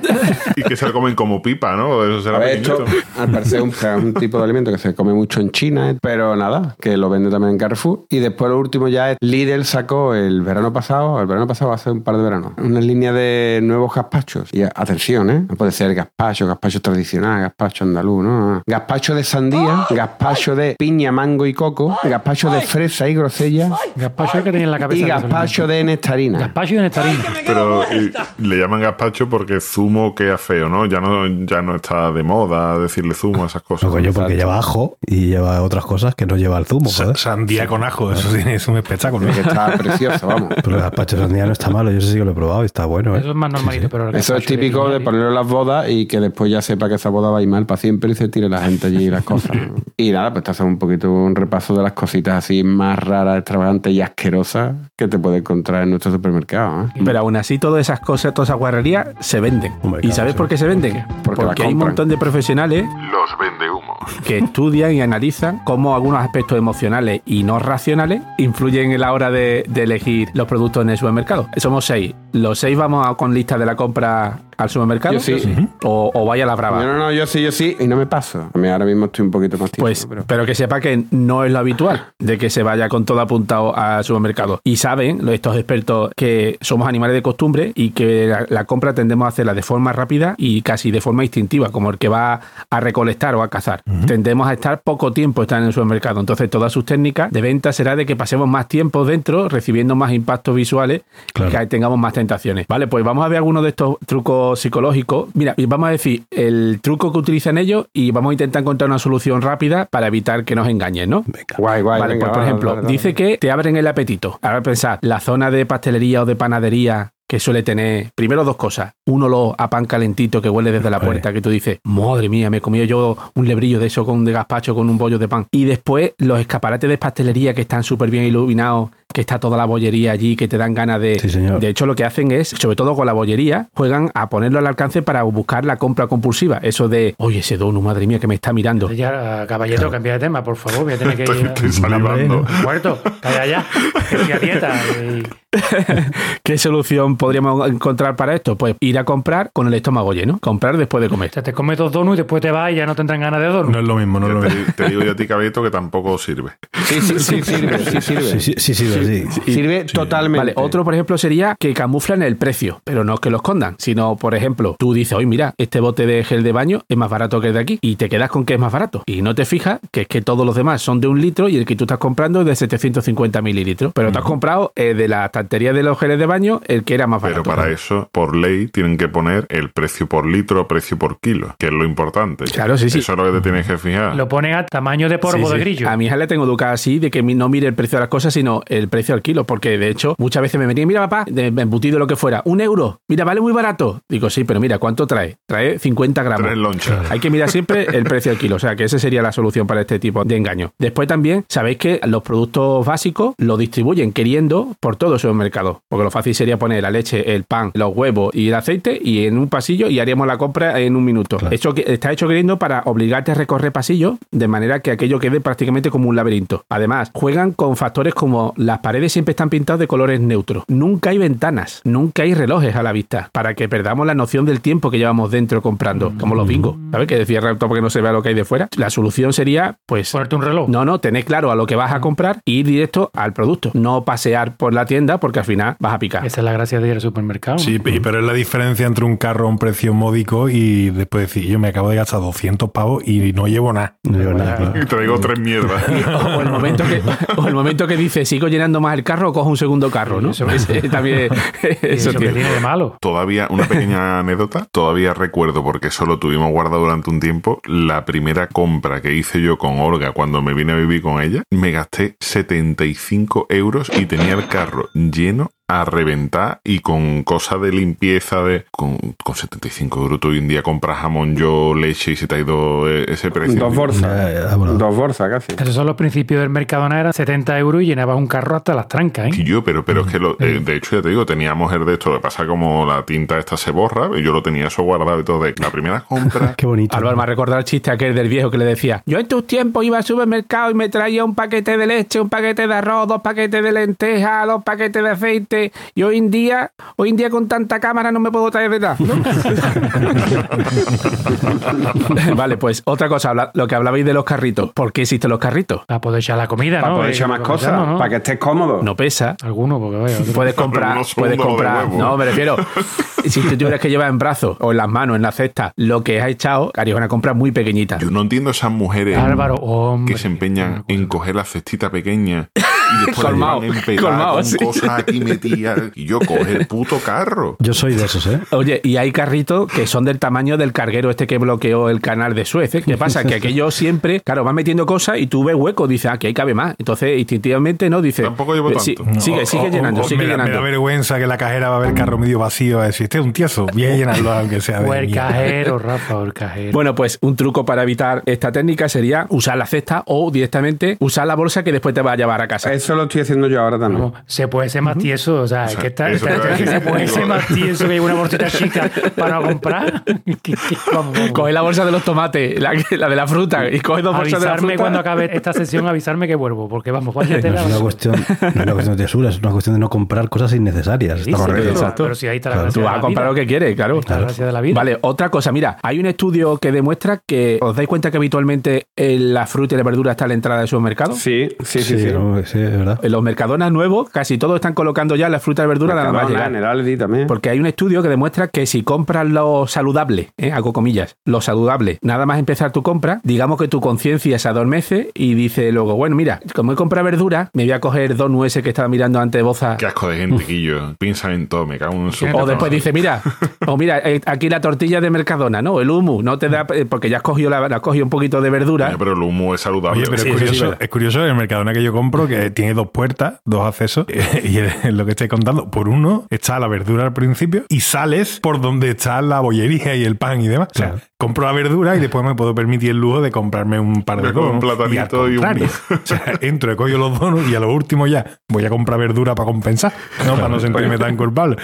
y que se lo comen como pipa, ¿no? Eso será ver, esto al parecer es un, es un tipo de alimento que se come mucho en China, ¿eh? pero nada, que lo vende también en Carrefour. Y después lo último ya es Lidl sacó el verano pasado, el verano pasado hace un par de veranos, una línea de nuevos gazpachos. Y atención, ¿eh? No puede ser gazpacho, gazpacho tradicional, gazpacho andaluz, ¿no? Gazpacho de sandía, gazpacho de piña, mango y coco, gazpacho de fresa y grosella Gazpacho que tenía en la cabeza. y gazpacho de nectarina. Gazpacho y nectarina. Pero y le llaman gazpacho porque zumo queda feo, ¿no? Ya no, ya no está de moda decirle zumo a esas cosas. No, coño, porque lleva ajo y lleva otras cosas que no lleva el zumo, Sa-. Sandía con ajo, eso sí es un espectáculo. Está precioso, vamos. Pero el gazpacho de sandía no está malo, yo sé sí que lo he probado y está bueno, ¿eh? Eso es más normalito, pero el Eso es típico de ponerlo en las bodas y que después ya sepa que esa boda va a ir mal para siempre y se tire la gente allí y las cosas. Y nada, pues te hace un poquito un repaso de las cositas así más raras, extravagantes y asquerosas que te puedes encontrar en nuestro supermercado. ¿eh? Pero aún así, todas esas cosas, todas esas guarrerías se venden. Hombre, ¿Y claro, sabes sí. por qué se venden? Porque hay un montón de profesionales Los vende humo. que estudian y analizan cómo algunos aspectos emocionales y no racionales influyen en la hora de, de elegir los productos en el supermercado. Somos seis. Los seis vamos con lista de la compra al supermercado. Yo sí. O, o vaya a la brava. No, no, no, yo sí, yo sí, y no me paso. A mí ahora mismo estoy un poquito más tímido, Pues, pero... pero que sepa que no es lo habitual de que se vaya con todo apuntado al supermercado. Y saben lo- estos expertos que somos animales de costumbre y que la, la compra tendemos a hacerla de forma rápida y casi de forma instintiva, como el que va a recolectar o a cazar. Tendemos a estar poco tiempo estar en el supermercado. Entonces, todas sus técnicas de venta será de que pasemos más tiempo dentro, recibiendo más impactos visuales, Claro. que tengamos más tentaciones. Vale, pues vamos a ver algunos de estos trucos psicológicos. Mira, y vamos a decir el truco que utilizan ellos y vamos a intentar encontrar una solución rápida para evitar que nos engañen, ¿no? Guay, guay. vale, venga, pues por ejemplo, dice que te abren el apetito. Ahora pensad, la zona de pastelería o de panadería que suele tener, primero dos cosas. Un olor a pan calentito que huele desde la puerta, que tú dices, madre mía, me comí yo un lebrillo de eso con de gazpacho con un bollo de pan. Y después los escaparates de pastelería que están súper bien iluminados, que está toda la bollería allí, que te dan ganas de... Sí, señor. De hecho, lo que hacen es, sobre todo con la bollería, juegan a ponerlo al alcance para buscar la compra compulsiva. Eso de, oye, ese donut, madre mía, que me está mirando. Ya, caballero, cambia de tema, por favor. Voy a tener que Estoy, ir. estoy salivando. Muerto, calla ya. Que estoy a dieta. y- ¿Qué solución podríamos encontrar para esto? Pues ir a comprar con el estómago lleno. Comprar después de comer. O sea, te comes dos donuts y después te vas y ya no tendrán ganas de donut. No es lo mismo, no es lo Te, mismo. te digo yo a ti, Cabeto, que tampoco sirve. Sí, sí, sí, sirve, sí sirve. Sí, sí, sí, sí, sí. Sirve totalmente. Vale, otro, por ejemplo, sería que camuflan el precio, pero no que lo escondan, sino, por ejemplo, tú dices, oye, mira, este bote de gel de baño es más barato que el de aquí, y te quedas con que es más barato. Y no te fijas que es que todos los demás son de un litro y el que tú estás comprando es de 750 mililitros. Pero tú has comprado eh, de la estantería de los geles de baño el que era más barato. Pero para eso, por ley, tienen que poner el precio por litro o precio por kilo, que es lo importante. Claro, sí, sí. Eso es lo que te tienes que fijar. Lo ponen a tamaño de polvo Sí, de grillo. A mi hija le tengo educada así de que no mire el precio de las cosas, sino el precio al kilo, porque de hecho muchas veces me venía, mira papá, de embutido lo que fuera, un euro, mira, vale muy barato. Digo, sí, pero mira, ¿cuánto trae? Trae 50 gramos. Tres. Hay que mirar siempre el precio al kilo, o sea que esa sería la solución para este tipo de engaño. Después también, sabéis que los productos básicos los distribuyen queriendo por todo el supermercado, porque lo fácil sería poner la leche, el pan, los huevos y el aceite y en un pasillo y haríamos la compra en un minuto. Claro. Que está hecho queriendo para obligarte a recorrer pasillos de manera que aquello quede prácticamente como un laberinto. Además, juegan con factores como las paredes siempre están pintadas de colores neutros. Nunca hay ventanas, nunca hay relojes a la vista, para que perdamos la noción del tiempo que llevamos dentro comprando, como los bingos. ¿Sabes? Que decía Raptor porque no se vea lo que hay de fuera. La solución sería, pues, Ponerte un reloj. no, no, tener claro a lo que vas a comprar y ir directo al producto. No pasear por la tienda porque al final vas a picar. Esa es la gracia de ir al supermercado. Sí, pero es la diferencia entre un carro a un precio módico y después decir, yo me acabo de gastar 200 pavos y no llevo nada. No llevo nada. Y te digo tres mierdas. O el momento que, o el momento que dice, sigo llenando más el carro o cojo un segundo carro, ¿no? Eso- también, ¿Y eso eso que tiene. tiene de malo? Todavía, una pequeña anécdota, todavía recuerdo, porque eso lo tuvimos guardado durante un tiempo, la primera compra que hice yo con Olga cuando me vine a vivir con ella, me gasté 75 euros y tenía el carro lleno a reventar y con cosas de limpieza de con, con 75 euros tú hoy en día compras jamón yo leche y se te ha ido eh, ese precio Dos bolsas. Dos bolsas casi. Esos son los principios del Mercadona, eran 70 euros y llenabas un carro hasta las trancas, Y ¿eh? yo, pero, pero es que lo, eh, de hecho ya te digo, teníamos el de esto, lo que pasa como la tinta esta se borra, y yo lo tenía eso guardado y todo de la primera compra. Qué bonito. Álvaro me ha recordado el chiste aquel del viejo que le decía Yo en tus tiempos iba al supermercado y me traía un paquete de leche, un paquete de arroz, dos paquetes de lentejas, dos paquetes de aceite y hoy en día, hoy en día con tanta cámara no me puedo traer de nada. ¿no? vale, pues otra cosa, lo que hablabais de los carritos. ¿Por qué existen los carritos? Para poder echar la comida, Para ¿no? poder Eh, echar más cosas, pensamos, ¿no? para que estés cómodo. No pesa. Alguno, porque vaya. otro. Puedes comprar, puedes comprar. No, me refiero. Si tú tuvieras que llevar en brazos o en las manos, en la cesta, lo que has echado, harías una compra muy pequeñita. Yo no entiendo esas mujeres Álvaro, hombre. que se empeñan en coger la cestita pequeña después Colmao, llevan colmao, con sí. cosas aquí metidas. Y yo coge el puto carro. Yo soy de esos, ¿eh? Oye, y hay carritos que son del tamaño del carguero este que bloqueó el canal de Suez. ¿eh? ¿Qué pasa? Que aquello siempre, claro, van metiendo cosas y tú ves hueco, dices, aquí hay cabe más. Entonces, instintivamente, no, dice. Tampoco llevo eh, sí, tanto. sigue, O- sigue o- llenando, o sigue me, da- me llenando. da vergüenza que la cajera va a ver el carro medio vacío. Va a decir, este es un tieso. Voy a llenarlo aunque sea de O el mierda". cajero, Rafa, o el cajero. Bueno, pues un truco para evitar esta técnica sería usar la cesta o directamente usar la bolsa que después te va a llevar a casa. Eso lo estoy haciendo yo ahora también. Se puede ser más tieso, o sea, es que está, está- que se puede ser más tieso que una bolsita chica para no comprar. Vamos, vamos. Coge la bolsa de los tomates, la, la de la fruta, y coge dos bolsas de la Avisarme fruta. cuando acabe esta sesión, avisarme que vuelvo, porque vamos, vaya tela. No es una cuestión, no es una cuestión de tesura, es una cuestión de no comprar cosas innecesarias. Sí, Está sí, correcto. pero- exacto. Pero si ahí está la Claro. Tú vas a comprar vida. lo que quieres, claro. La gracia de la vida. Vale, otra cosa, mira, hay un estudio que demuestra que os dais cuenta que habitualmente en la fruta y la verdura está a la entrada del supermercado. Sí, sí, sí. sí. no, sí, verdad. En los mercadonas nuevos, casi todos están colocando ya la fruta y verdura nada más Mercadona, llegar. en el Aldi también. Porque hay un estudio que demuestra que si compras lo saludable, ¿eh? hago comillas, lo saludable, nada más empezar tu compra, digamos que tu conciencia se adormece y dice luego, bueno, mira, como he comprado verdura, me voy a coger dos nueces que estaba mirando antes de boza. Qué asco de gente, Quillo. Piensa en todo, me cago en su O después dice, mira, o mira, eh, aquí la tortilla de Mercadona, ¿no? El humus, no te da, eh, porque ya has cogido, la, has cogido un poquito de verdura. Pero el humo es saludable. Oye, pero Sí, es, sí, curioso, verdad. es curioso en el Mercadona que yo compro que tiene dos puertas, dos accesos, y es lo que estoy contando. Por uno está la verdura al principio y sales por donde está la bollería y el pan y demás. O sea. Compro la verdura y después me puedo permitir el lujo de comprarme un par de como un platanito y, y un-. O sea, entro, he cogido los donuts y a lo último ya voy a comprar verdura para compensar, ¿no? para no sentirme tan culpable.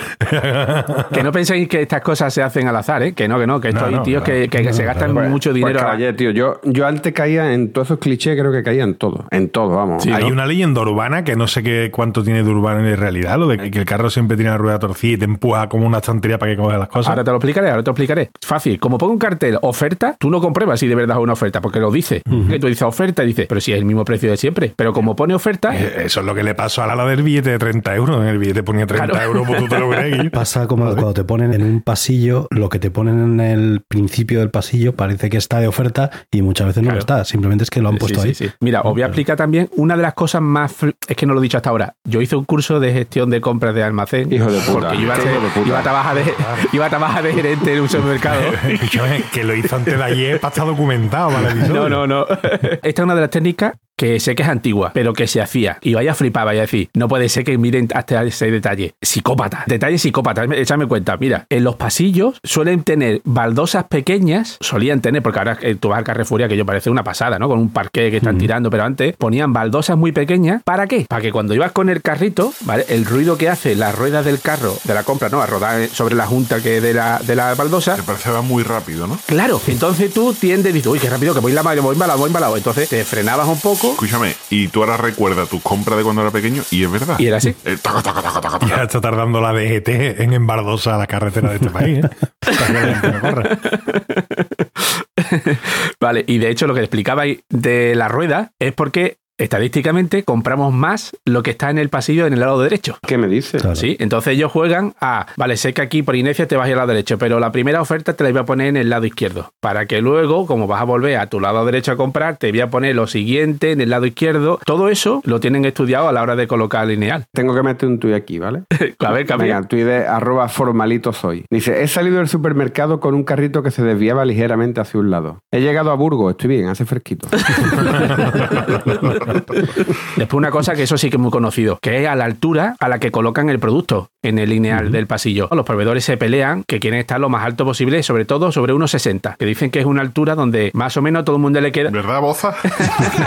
Que no penséis que estas cosas se hacen al azar, ¿eh? Que no, que no, que esto No, hay no, tíos que, que se gastan Pues- mucho pues, dinero. a- caballero, tío, yo, yo antes caía en todos esos clichés, creo que caía en todo. En todo, vamos. Sí, Hay ¿no? una leyenda urbana que no sé qué cuánto tiene de urbana en realidad, lo de que el carro siempre tiene la rueda torcida y te empuja como una estantería para que cojas las cosas. Ahora te lo explicaré, ahora te lo explicaré. Fácil. Como pongo un cartel oferta, tú no compruebas si de verdad es una oferta, porque lo dice. Que tú dices oferta y dices, pero si es el mismo precio de siempre. Pero como pone oferta, Eh, Eso es lo que le pasó a la del billete de 30 euros. En el billete ponía 30 Claro. euros, pues tú te lo crees. Pasa como cuando te ponen en un pasillo, lo que te ponen en el principio del pasillo parece que está de oferta y muchas veces no Claro. lo está, simplemente es que lo han puesto sí, ahí. sí. Mira, os voy a explicar también una de las cosas más. Es que no lo he dicho hasta ahora. Yo hice un curso de gestión de compras de almacén. Hijo de puta. Porque iba a, ser- iba a trabajar de, iba a trabajar de gerente en un supermercado. Escúchame, que lo hizo antes de ayer para estar documentado para el. No, no, no. Esta es una de las técnicas que sé que es antigua, pero que se hacía. Y vaya a flipar, vaya a decir, no puede ser que miren hasta ese detalle. Psicópata. Detalle psicópata. Échame cuenta. Mira, en los pasillos suelen tener baldosas pequeñas, solían tener, porque ahora eh, tú vas al Carrefour y aquello parece una pasada, ¿no? Con un parqué que están tirando, pero antes ponían baldosas muy pequeñas. ¿Para qué? Para que cuando ibas con el carrito, ¿vale? El ruido que hace las ruedas del carro de la compra, ¿no? A rodar sobre la junta que de la, de la baldosa, que va muy rápido, ¿no? Claro, entonces tú tiendes y dices, uy, qué rápido, que voy la voy embalado, voy embalado. Entonces te frenabas un poco Escúchame, y tú ahora recuerdas tus compras de cuando era pequeño y es verdad. y era así. Eh, taca, taca, taca, taca, taca. Ya está tardando la DGT en embardosa la carretera de este país. ¿eh? Vale, y de hecho lo que explicabais de la rueda es porque estadísticamente compramos más lo que está en el pasillo en el lado derecho. ¿Qué me dices? Claro. Sí, entonces ellos juegan a, vale, sé que aquí por inercia te vas a ir al lado derecho, pero la primera oferta te la iba a poner en el lado izquierdo, para que luego, como vas a volver a tu lado derecho a comprar, te voy a poner lo siguiente en el lado izquierdo. Todo eso lo tienen estudiado a la hora de colocar lineal. Tengo que meter un tuit aquí, ¿vale? A ver, cambia. Venga, tuit de arroba formalito soy. Dice, he salido del supermercado con un carrito que se desviaba ligeramente hacia un lado. He llegado a Burgos, estoy bien, hace fresquito. Después una cosa que eso sí que es muy conocido, que es a la altura a la que colocan el producto en el lineal del pasillo. Los proveedores se pelean que quieren estar lo más alto posible, sobre todo sobre 1,60, que dicen que es una altura donde más o menos todo el mundo le queda... ¿Verdad, Boza?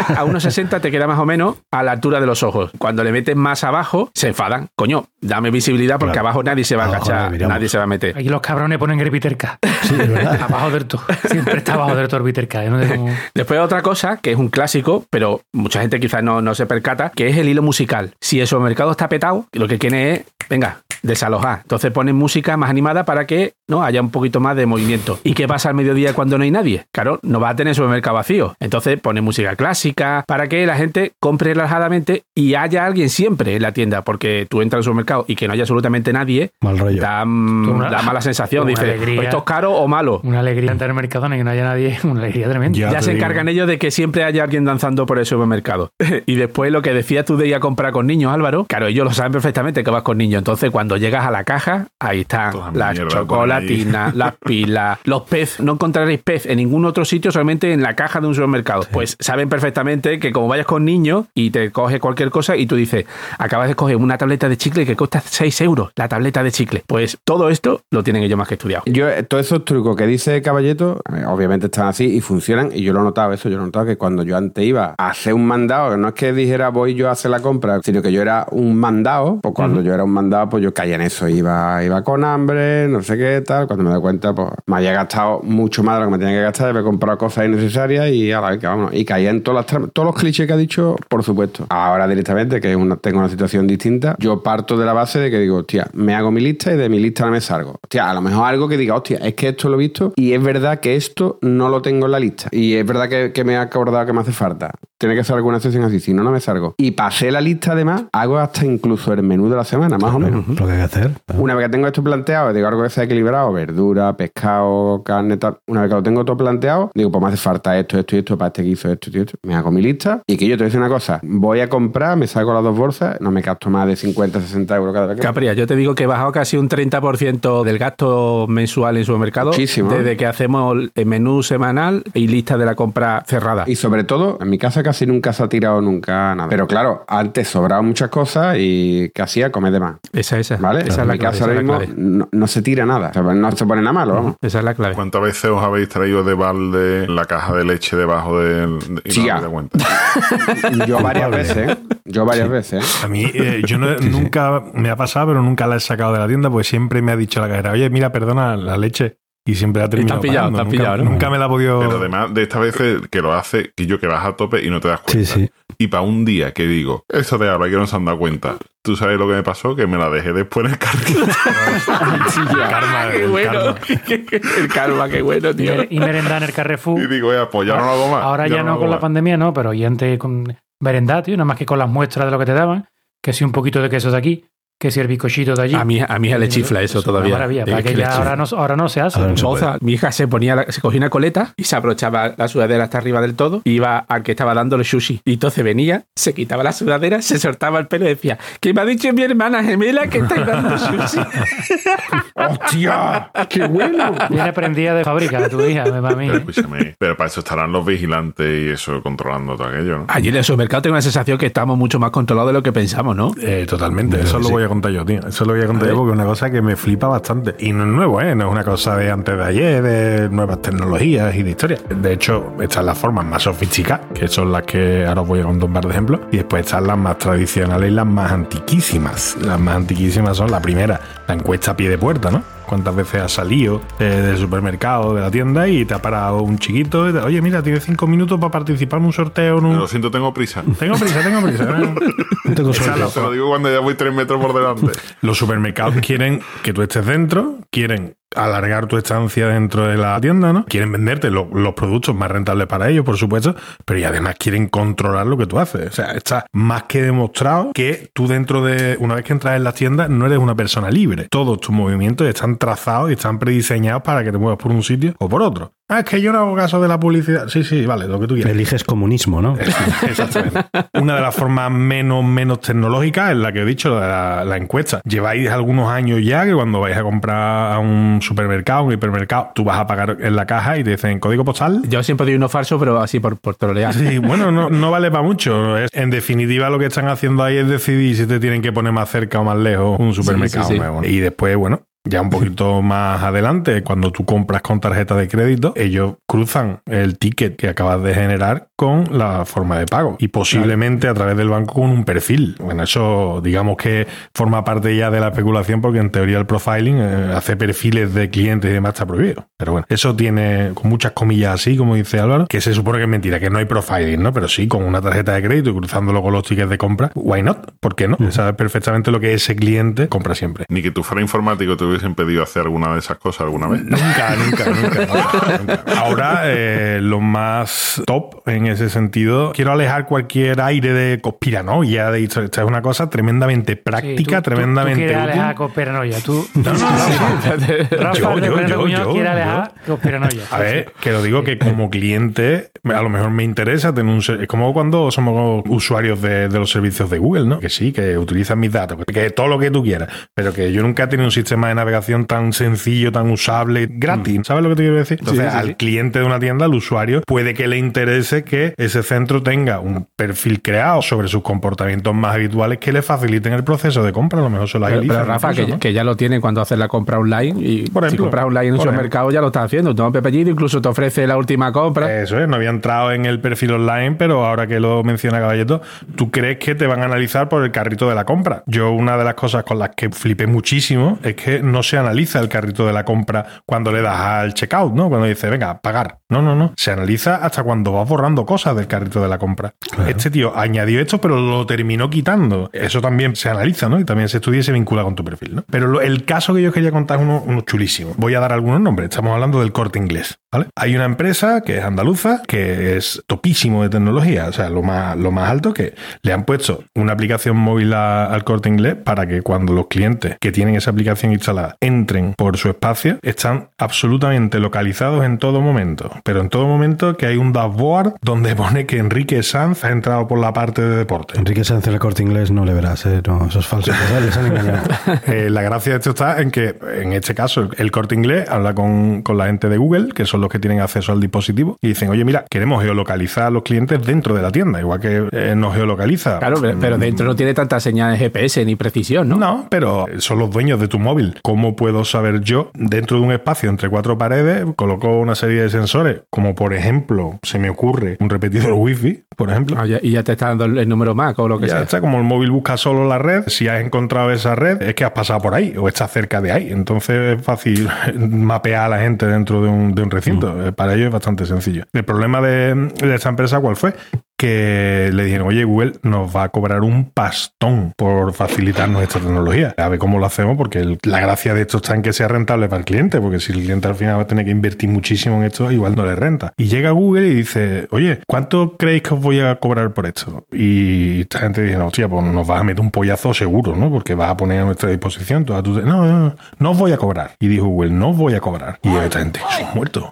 A 1,60 te queda más o menos a la altura de los ojos. Cuando le metes más abajo, se enfadan. Coño, dame visibilidad porque Claro. abajo nadie se va a agachar, nadie se va a meter. Aquí los cabrones ponen el Viterca. Sí, verdad. abajo del todo. Siempre está abajo del todo el Viterca. Yo no sé cómo- Después otra cosa que es un clásico, pero mucha gente quizás no, no se percata, que es el hilo musical. Si el supermercado está petado, lo que quiere es, venga, desalojar. Entonces ponen música más animada para que no haya un poquito más de movimiento. ¿Y qué pasa al mediodía cuando no hay nadie? Claro, no va a tener supermercado vacío. Entonces ponen música clásica para que la gente compre relajadamente y haya alguien siempre en la tienda, porque tú entras al supermercado y que no haya absolutamente nadie, Mal rollo. da, mm, Una- da mala sensación. una Dice, alegría. "Pues esto es caro o malo. Una alegría entrar en el Mercadona y que no haya nadie, una alegría tremenda. Ya se digo. encargan ellos de que siempre haya alguien danzando por el supermercado. y después lo que decías tú de ir a comprar con niños, Álvaro, claro, ellos lo saben perfectamente que vas con niños. Entonces, cuando llegas a la caja, ahí están Toda las chocolatinas, las pilas, los pez. No encontraréis pez en ningún otro sitio, solamente en la caja de un supermercado. Pues saben perfectamente que como vayas con niños y te coges cualquier cosa y tú dices, acabas de coger una tableta de chicle que cuesta 6 euros, la tableta de chicle. Pues todo esto lo tienen ellos más que estudiado. Yo, eh, todos esos trucos que dice Caballeto, eh, obviamente están así y funcionan. Y yo lo he notado eso. Yo lo he notado que cuando yo antes iba a hacer un mandado, no es que dijera voy yo a hacer la compra, sino que yo era un mandado. Pues cuando yo era un mandado, pues yo caía en eso. Iba, iba con hambre, no sé qué tal. Cuando me doy cuenta, pues me había gastado mucho más de lo que me tenía que gastar. Había comprado cosas innecesarias y a la vez que vámonos. Y caía en todas las todos los clichés que ha dicho, por supuesto. Ahora directamente, que una- tengo una situación distinta, yo parto de la base de que digo, hostia, me hago mi lista y de mi lista no me salgo. Hostia, a lo mejor algo que diga, hostia, es que esto lo he visto y es verdad que esto no lo tengo en la lista. Y es verdad que, que me ha acordado que me hace falta. Tiene que ser alguna sesión así, si no, no me salgo. Y pasé la lista además, hago hasta incluso el menú de la semana, más o menos. Lo que hay que hacer. Una vez que tengo esto planteado, digo algo que sea equilibrado, verdura, pescado, carne, tal. Una vez que lo tengo todo planteado, digo, pues me hace falta esto, esto y esto para este guiso, esto y esto. Me hago mi lista y que yo te voy a decir una cosa, voy a comprar, me saco las dos bolsas, no me gasto más de 50, 60 euros cada vez que... Capria, yo te digo que he bajado casi un 30% del gasto mensual en supermercado Muchísimo, ¿eh? desde que hacemos el menú semanal y lista de la compra cerrada. Y sobre todo, en mi casa casi nunca se ha tirado nunca nada. Pero claro, antes sobraban muchas cosas y ¿qué hacía? Comer de más. Esa, esa. ¿Vale? Esa es la mi clave. casa esa ahora mismo no, no se tira nada. O sea, no se pone nada malo, vamos. Esa es la clave. ¿Cuántas veces os habéis traído de balde la caja de leche debajo del de, y Sí, no cuenta? Yo varias veces, ¿eh? Yo varias veces, ¿eh? A mí, eh, yo no- nunca me ha pasado, pero nunca la he sacado de la tienda, porque siempre me ha dicho la cajera, oye, mira, perdona la leche. Y siempre ha terminado te han pillado, pagando. te han nunca, pillado, ¿no? nunca me la ha podido... Pero además de estas veces que lo hace, que yo que vas a tope y no te das cuenta. Sí, sí. Y para un día que digo, esto de ahora que no se han dado cuenta, ¿tú sabes lo que me pasó? Que me la dejé después en el carrito. Karma, qué el bueno. karma. el karma, qué bueno, Y, tío. y merendar en el Carrefour. y digo, "Oye, pues ya no lo hago más. Ahora ya, no con la más". pandemia, no, pero y antes con merendar, tío, nada más que con las muestras de lo que te daban, que si un poquito de queso de aquí, que si el bizcochito de allí. A mi, a mi hija le chifla eso Es una todavía. maravilla, Es para que que le ya chifla. ahora no, ahora no se hace. No se mi hija se ponía la- se cogía una coleta y se abrochaba la sudadera hasta arriba del todo y iba al que estaba dándole sushi. Y entonces venía, se quitaba la sudadera, se soltaba el pelo y decía, que me ha dicho mi hermana gemela que está dando sushi. ¡Hostia! ¡Qué bueno! Viene prendida de fábrica tu hija, me va a mí. Pero escúchame, pero para eso estarán los vigilantes y eso controlando todo aquello, ¿no? Allí en el supermercado tengo la sensación que estamos mucho más controlados de lo que pensamos, ¿no? Eh, totalmente, eso lo voy a contar yo, tío. Eso lo voy a contar yo porque es una cosa que me flipa bastante. Y no es nuevo, ¿eh? No es una cosa de antes de ayer, de nuevas tecnologías y de historia. De hecho, están las formas más sofisticadas, que son las que ahora os voy a contar un par de ejemplos. Y después están las más tradicionales y las más antiquísimas. Las más antiquísimas son la primera, la encuesta a pie de puerta, ¿no? ¿Cuántas veces has salido eh, del supermercado, de la tienda y te ha parado un chiquito? y te- Oye, mira, tienes cinco minutos para participar en un sorteo. En un... Lo siento, tengo prisa. Tengo prisa, tengo prisa. No tengo la- Te lo digo cuando ya voy tres metros por delante. Los supermercados quieren que tú estés dentro, quieren alargar tu estancia dentro de la tienda, ¿no? Quieren venderte lo- los productos más rentables para ellos, por supuesto, pero y además quieren controlar lo que tú haces. O sea, está más que demostrado que tú dentro de, una vez que entras en las tiendas, no eres una persona libre. Todos tus movimientos están trazados y están prediseñados para que te muevas por un sitio o por otro. Ah, es que yo no hago caso de la publicidad. Sí, sí, vale, lo que tú quieras. Eliges comunismo, ¿no? Exactamente. Una de las formas menos, menos tecnológicas es la que he dicho, la, la encuesta. Lleváis algunos años ya que cuando vais a comprar a un supermercado, un hipermercado, tú vas a pagar en la caja y te dicen código postal. Yo siempre doy uno falso, pero así por, por trolear. Sí, bueno, no, no vale para mucho. En definitiva, lo que están haciendo ahí es decidir si te tienen que poner más cerca o más lejos un supermercado sí, sí. nuevo. Y después, bueno, ya un poquito más adelante, cuando tú compras con tarjeta de crédito, ellos cruzan el ticket que acabas de generar con la forma de pago y posiblemente a través del banco con un perfil. Bueno, eso digamos que forma parte ya de la especulación porque en teoría el profiling eh, hace perfiles de clientes y demás está prohibido. Pero bueno, eso tiene con muchas comillas así, como dice Álvaro, que se supone que es mentira, que no hay profiling, ¿no? Pero sí, con una tarjeta de crédito y cruzándolo con los tickets de compra, why not? ¿Por qué no? Sabes perfectamente lo que ese cliente compra siempre. Ni que tú fuera informático te hubiesen pedido hacer alguna de esas cosas alguna vez. Nunca, nunca, nunca. nunca, nunca. Ahora, eh, lo más top en ese sentido, quiero alejar cualquier aire de conspiranoia. De, esta es una cosa tremendamente práctica, Sí, tú- tú- tremendamente Tú, quieres útil. alejar conspiranoia. Tú, No, no, no, Rafa Yo, yo, yo, Muñoz yo, quiere yo. alejar conspiranoia. A ver, que lo digo que como cliente, a lo mejor me interesa tener un ser- Es como cuando somos usuarios de, de los servicios de Google, ¿no? Que sí, que utilizan mis datos, que, que todo lo que tú quieras. Pero que yo nunca he tenido un sistema de navegación tan sencillo, tan usable, gratis. ¿Sabes lo que te quiero decir? Entonces, al cliente de una tienda, al usuario, puede que le interese que ese centro tenga un perfil creado sobre sus comportamientos más habituales que le faciliten el proceso de compra. A lo mejor se lo agilizan. pero, Rafa, incluso, que, ¿no? que ya lo tienen cuando haces la compra online y Por si ejemplo, compras online en un supermercado ya lo estás haciendo. Toma Pepellito, incluso te ofrece la última compra. Eso es, no había entrado en el perfil online, pero ahora que lo menciona Caballeto, ¿tú crees que te van a analizar por el carrito de la compra? Yo una de las cosas con las que flipé muchísimo es que no se analiza el carrito de la compra cuando le das al checkout, ¿no? Cuando dice, venga, pagar. No, no, no. Se analiza hasta cuando vas borrando cosas del carrito de la compra. Este tío añadió esto, pero lo terminó quitando. Eso también se analiza, ¿no? Y también se estudia y se vincula con tu perfil, ¿no? Pero lo- el caso que yo quería contar es uno, uno chulísimo. Voy a dar algunos nombres. Estamos hablando del corte inglés, ¿vale? Hay una empresa que es andaluza, que es topísimo de tecnología, o sea, lo más, lo más alto que le han puesto una aplicación móvil a- al corte inglés para que cuando los clientes que tienen esa aplicación instalada entren por su espacio, están absolutamente localizados en todo momento. Pero en todo momento que hay un dashboard donde pone que Enrique Sanz ha entrado por la parte de deporte. Enrique Sánchez el corte inglés no le verás, ¿eh? No, eso es falso. Les han- les han engañado. Eh, la gracia de esto está en que, en este caso, el, el corte inglés habla con, con la gente de Google, que son los que tienen acceso al dispositivo, y dicen, oye, mira, queremos geolocalizar a los clientes dentro de la tienda, igual que eh, nos geolocaliza. Claro, pero, pero dentro no tiene tantas señales GPS ni precisión, ¿no? No, pero son los dueños de tu móvil. ¿Cómo puedo saber yo, dentro de un espacio entre cuatro paredes, coloco una serie de sensores, como por ejemplo, se me ocurre un repetidor wifi, por ejemplo? Ah, ya- y ya te está dando el, número MAC o lo que Ya sea. está, como el móvil busca solo la red, si has encontrado esa red, es que has pasado por ahí o estás cerca de ahí. Entonces es fácil mapear a la gente dentro de un, de un recinto. Eh, Para ello es bastante sencillo. El problema de, de esta empresa, ¿cuál fue? Que le dijeron, oye, Google nos va a cobrar un pastón por facilitarnos esta tecnología. A ver cómo lo hacemos, porque el- la gracia de esto está en que sea rentable para el cliente, porque si el cliente al final va a tener que invertir muchísimo en esto, igual no le renta. Y llega Google y dice, oye, ¿cuánto creéis que os voy a cobrar por esto? Y esta gente dice, no, hostia, pues nos vas a meter un pollazo seguro, ¿no? Porque vas a poner a nuestra disposición toda tu... No, no, no, no os voy a cobrar. Y dijo Google, no os voy a cobrar. Y esta gente, son muertos.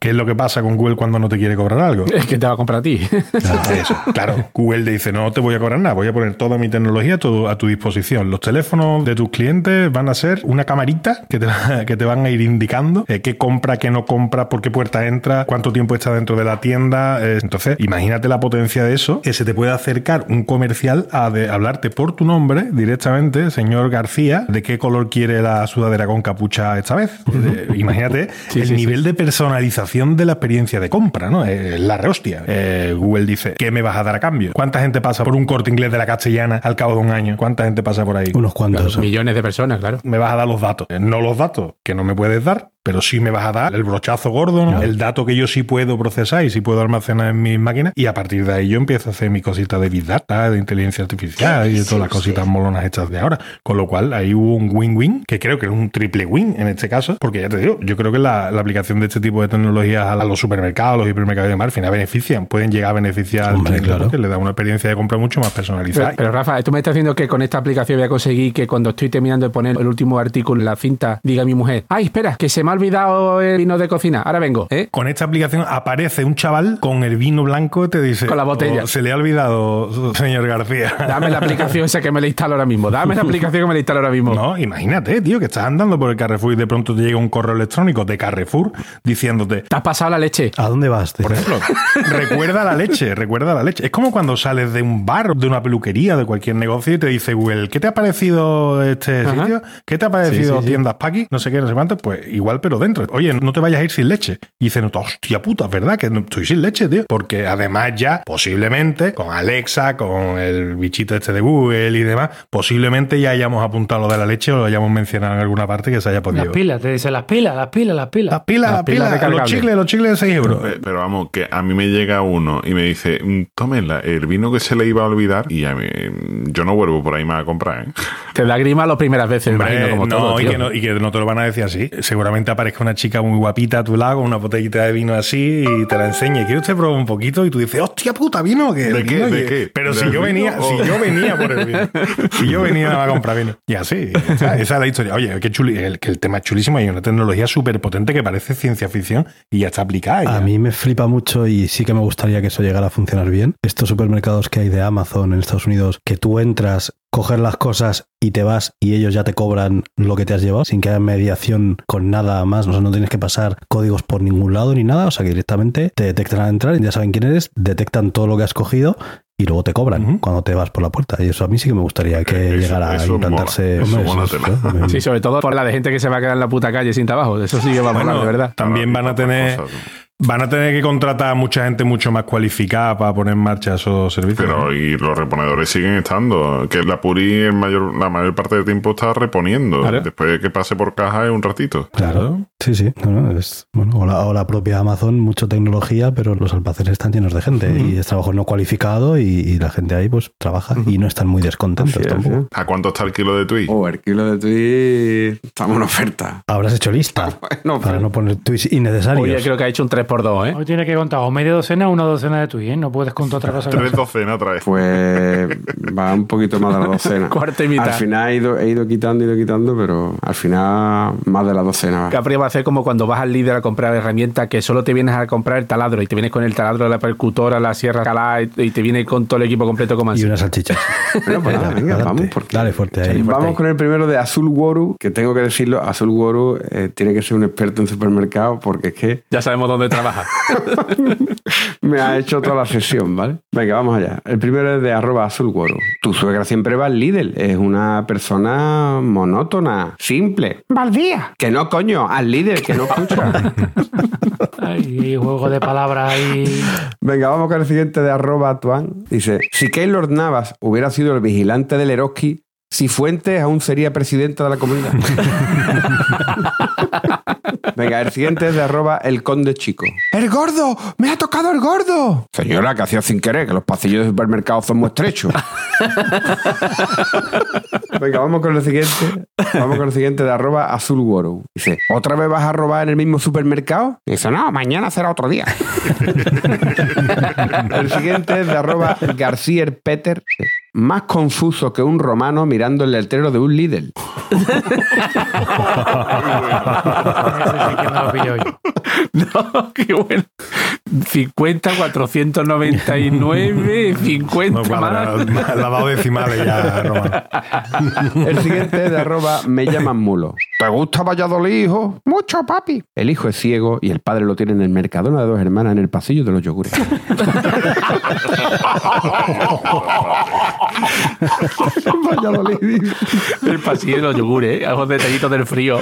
¿qué es lo que pasa con Google cuando no te quiere cobrar algo? Es que te va a comprar a ti. Eso, claro. Google te dice, no te voy a cobrar nada, voy a poner toda mi tecnología todo a tu disposición. Los teléfonos de tus clientes van a ser una camarita que te, va- que te van a ir indicando eh, qué compra, qué no compra, por qué puerta entra, cuánto tiempo está dentro de la tienda. Eh, entonces, imagínate la potencia de eso, que se te puede acercar un comercial a de- hablarte por tu nombre directamente, señor García, de qué color quiere la sudadera con capucha esta vez. Eh, imagínate Sí, el sí, nivel de personalización de la experiencia de compra, ¿no? La rehostia. Eh, Google dice, ¿qué me vas a dar a cambio? ¿Cuánta gente pasa por un corte inglés de la castellana al cabo de un año? ¿Cuánta gente pasa por ahí? Unos cuantos. Millones de personas, claro. Me vas a dar los datos. Eh, No los datos que no me puedes dar, pero sí me vas a dar el brochazo gordo, ¿no? el dato que yo sí puedo procesar y sí puedo almacenar en mis máquinas. Y a partir de ahí yo empiezo a hacer mis cositas de Big Data, de inteligencia artificial y de todas las cositas molonas hechas de ahora. Con lo cual ahí hubo un win-win, que creo que es un triple win en este caso, porque ya te digo, yo creo que la, la aplicación de este tipo de tecnologías a los supermercados, a los hipermercados y demás, al final benefician, pueden llegar a beneficiar al cliente claro. porque le da una experiencia de compra mucho más personalizada. Pero, pero, Rafa, tú me estás diciendo que con esta aplicación voy a conseguir que cuando estoy terminando de poner el último artículo en la cinta, diga mi mujer, ay, espera, que se me ha olvidado el vino de cocina, ahora vengo, ¿eh? Con esta aplicación aparece un chaval con el vino blanco y te dice... Con la botella. "Oh, se le ha olvidado, señor García. Dame la aplicación esa que me la instalo ahora mismo, dame la aplicación que me la instalo ahora mismo. No, imagínate, tío, que estás andando por el Carrefour y de pronto te llega un correo electrónico de Carrefour diciéndote... Te has pasado la leche. ¿A dónde vas? Por ejemplo, recuerda la leche, recuerda la leche. Es como cuando sales de un bar, de una peluquería, de cualquier negocio y te dice Google, ¿qué te ha parecido este Ajá. sitio? ¿Qué te ha parecido Sí, sí, sí. tiendas Paki? No sé qué, no sé cuánto. Pues igual, pero pero dentro. Oye, no te vayas a ir sin leche. Y dicen, hostia puta, es verdad que no estoy sin leche, tío. Porque además ya, posiblemente, con Alexa, con el bichito este de Google y demás, posiblemente ya hayamos apuntado lo de la leche o lo hayamos mencionado en alguna parte que se haya podido. Las pilas, te dice las pilas, las pilas, las pilas. Las pilas, las pilas, los recargables. chicles, los chicles de 6 euros. Pe- Pero vamos, que a mí me llega uno y me dice, "Mm, tómela, el vino que se le iba a olvidar y a mí, yo no vuelvo por ahí más a comprar, ¿eh? Te da grima las primeras veces, Hombre, imagino, como no, todo. y, que no, y que no te lo van a decir así. Seguramente aparezca una chica muy guapita a tu lado con una botellita de vino así y te la enseñe. ¿Quiere usted probar un poquito? Y tú dices, hostia puta, vino. Que ¿De qué? ¿De qué? Pero si ¿Del yo, venía, o- si yo venía por el vino. Si yo venía a comprar vino. Y así. Esa, esa es la historia. Oye, qué chuli, el, que el tema es chulísimo. Hay una tecnología súper potente que parece ciencia ficción y ya está aplicada. ya. A mí me flipa mucho y sí que me gustaría que eso llegara a funcionar bien. Estos supermercados que hay de Amazon en Estados Unidos, que tú entras, coger las cosas y te vas y ellos ya te cobran lo que te has llevado sin que haya mediación con nada más. O sea, no tienes que pasar códigos por ningún lado ni nada. O sea, que directamente te detectan al entrar y ya saben quién eres, detectan todo lo que has cogido y luego te cobran cuando te vas por la puerta. Y eso a mí sí que me gustaría que Eso- llegara eso a implantarse. mola, eso mola Sí, sobre todo por la de gente que se va a quedar en la puta calle sin trabajo. Eso sí que va a molar, Bueno, de verdad. También van a tener Cosas. Van a tener que contratar a mucha gente mucho más cualificada para poner en marcha esos servicios. Pero ¿no? y los reponedores siguen estando. Que la Puri el mayor, la mayor parte del tiempo está reponiendo. Claro. Después de que pase por caja es un ratito. Claro. Sí, sí. No, no, es, bueno, o, la, o la propia Amazon, mucho tecnología, pero los almacenes están llenos de gente y es trabajo no cualificado y, y la gente ahí pues trabaja y no están muy descontentos es, tampoco. ¿A cuánto está el kilo de Twitch? Oh, el kilo de Twitch estamos en oferta. Habrás hecho lista para no poner tweets innecesarios. Oye, creo que ha hecho un 3x2, ¿eh? Hoy tiene que contar o media docena o una docena de tweets, ¿eh? No puedes contar otra cosa. Tres docenas otra vez. Pues va un poquito más de la docena. Cuarta y mitad. Al final he ido, he ido quitando, he ido quitando, pero al final más de la docena. va. Va a hacer como cuando vas al líder a comprar herramientas que solo te vienes a comprar el taladro y te vienes con el taladro de la percutora, la sierra calada y y te viene con todo el equipo completo como y así. unas salchichas. Bueno, pues nada, venga, Adelante. vamos. Porque Dale fuerte ahí. Vamos con el primero de Azul Woru, que tengo que decirlo, Azul Woru eh, tiene que ser un experto en supermercados porque es que Ya sabemos dónde trabaja. me ha hecho toda la sesión, ¿vale? Venga, vamos allá. El primero es de arroba Azul Woru. Tu suegra siempre va al Lidl. Es una persona monótona, simple. Baldía. Que no, coño, al líder, que no escucha. Ay, juego de palabras ahí. Venga, vamos con el siguiente de arroba Tuan. Dice, si Keylor Navas hubiera sido el vigilante del Eroski, si Fuentes aún sería presidente de la comunidad. Venga, el siguiente es de arroba el conde chico. ¡El gordo! ¡Me ha tocado el gordo! Señora, que hacía sin querer, que los pasillos de supermercados son muy estrechos. Venga, vamos con el siguiente. Vamos con el siguiente de arroba azul. Dice, ¿otra vez vas a robar en el mismo supermercado? Dice, no, mañana será otro día. El siguiente es de arroba García Peter. Más confuso que un romano mirando el letrero de un Lidl. No qué bueno. 50, 499, 50 No, cuadra, más. lavado decimales ya. El siguiente es de arroba me llaman mulo. ¿Te gusta Valladolid, hijo? Mucho, papi. El hijo es ciego y el padre lo tiene en el Mercadona de dos hermanas en el pasillo de los yogures. Valladolid. El pasillo de los yogures, ¿eh? Algo detallitos del frío.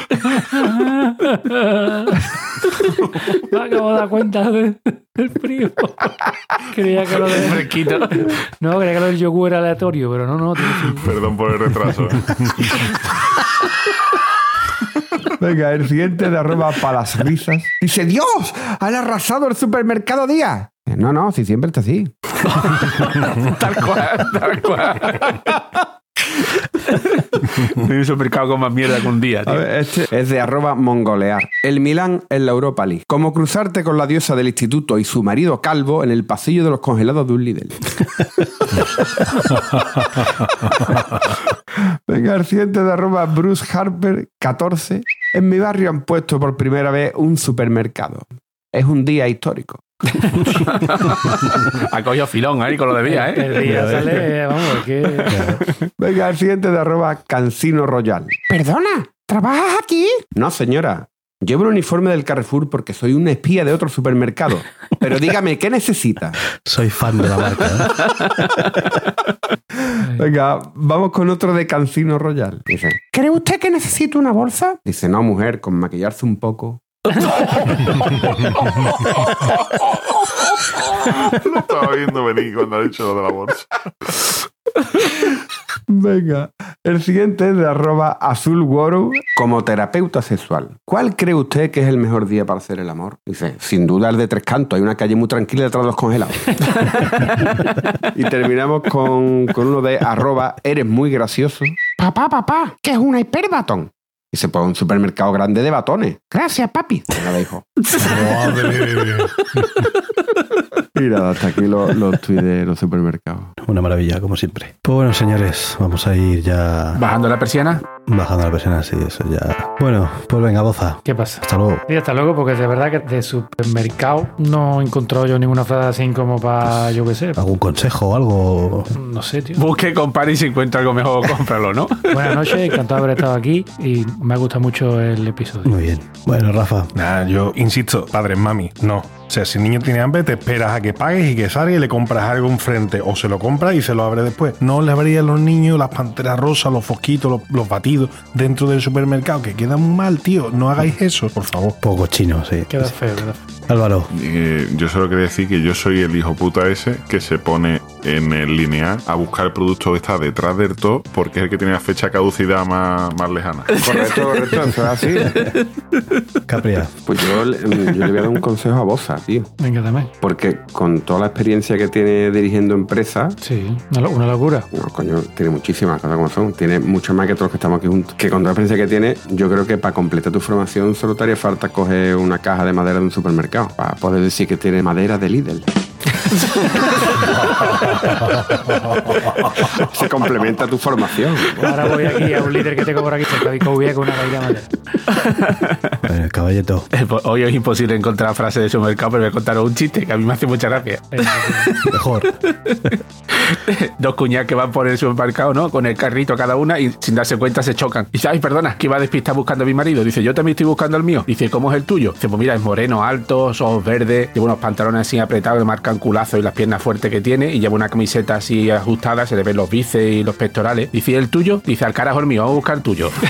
Me acabo de dar cuenta de- del frío. Creía que lo de. Fresquito. No, creía que lo del yogur era aleatorio, pero no, no. Perdón por el retraso. Venga, el siguiente de arroba para las risas. Dice, Dios, han arrasado el supermercado día. No, no, si siempre está así. Tal cual, tal cual. Un supermercado con más mierda que un día, tío. este es de arroba mongolear. El Milán en la Europa League. Como cruzarte con la diosa del instituto y su marido calvo en el pasillo de los congelados de un Lidl. Venga, el de arroba Bruce Harper 14. En mi barrio han puesto por primera vez un supermercado. Es un día histórico. Ha cogido filón ahí con lo de vía, ¿eh? El día sale, vamos, es que. Venga, el siguiente de arroba Cancino Royal. Perdona, ¿trabajas aquí? No, señora. Llevo el uniforme del Carrefour porque soy un espía de otro supermercado. Pero dígame, ¿qué necesita? Soy fan de la marca. ¿eh? Venga, vamos con otro de Cancino Royal. Dice, ¿Cree usted que necesito una bolsa? dice, no, mujer, con maquillarse un poco. Lo estaba viendo venir cuando ha dicho lo de la bolsa. Venga, el siguiente es de arroba como terapeuta sexual. ¿Cuál cree usted que es el mejor día para hacer el amor? Dice, sin duda el de Tres Cantos. Hay una calle muy tranquila detrás de los congelados. y terminamos con, con uno de arroba eres muy gracioso. Papá, papá, que es una hiperbatón. Y se pone un supermercado grande de batones. Gracias, papi. Lo dijo. Nada, hasta aquí los, los de los supermercados. Una maravilla, como siempre. Pues bueno, señores, vamos a ir ya Bajando la persiana. Bajando la presión así, eso ya. Bueno, pues venga, boza. ¿Qué pasa? Hasta luego. Sí, hasta luego, porque de verdad que de supermercado no he encontrado yo ninguna frase así como para, yo qué sé, ¿Algún consejo o algo? no sé, tío. Busque, compare y si encuentra algo mejor, cómpralo, ¿no? Buenas noches, encantado de haber estado aquí y me ha gustado mucho el episodio. Muy bien. Bueno, Rafa, Nada, yo insisto, padres, mami, no. O sea, si el niño tiene hambre, te esperas a que pagues y que salga y le compras algo enfrente. O se lo compras y se lo abre después. No le abrías a los niños las panteras rosas, los fosquitos, los, los batidos dentro del supermercado, que queda muy mal, tío. No hagáis eso, por favor. poco chino, sí. Queda feo, queda feo. Álvaro, Eh, yo solo quería decir que yo soy el hijo puta ese que se pone en el lineal a buscar el producto que está detrás del todo porque es el que tiene la fecha caducidad más, más lejana. Correcto, correcto, eso es así. Capria. Pues yo, le- yo le voy a dar un consejo a Bosa, tío. Venga, también. Porque con toda la experiencia que tiene dirigiendo empresas, Sí, una locura. no, coño, tiene muchísimas cosas como son. Tiene mucho más que todos los que estamos aquí Que con toda la experiencia que tiene, yo creo que para completar tu formación solo te haría falta coger una caja de madera de un supermercado. Para poder decir que tiene madera de Lidl. Se complementa tu formación. Ahora voy aquí a un líder que tengo por aquí, Covia, con una caída de madera. Bueno, el caballito. Hoy es imposible encontrar frases de supermercado, pero voy a contaros un chiste que a mí me hace mucha gracia. Mejor. Dos cuñadas que van por el supermercado, ¿no? Con el carrito cada una y sin darse cuenta se chocan. Y dice, ay, perdona, que iba a despistar buscando a mi marido. Dice, yo también estoy buscando al mío. Dice, ¿cómo es el tuyo? Dice, pues mira, es moreno, alto, ojos verdes, lleva unos pantalones así apretados que marcan culazo y las piernas fuertes que tiene y lleva una camiseta así ajustada, se le ven los bíceps y los pectorales. Dice, ¿y el tuyo? Dice, al carajo el mío, vamos a buscar el tuyo.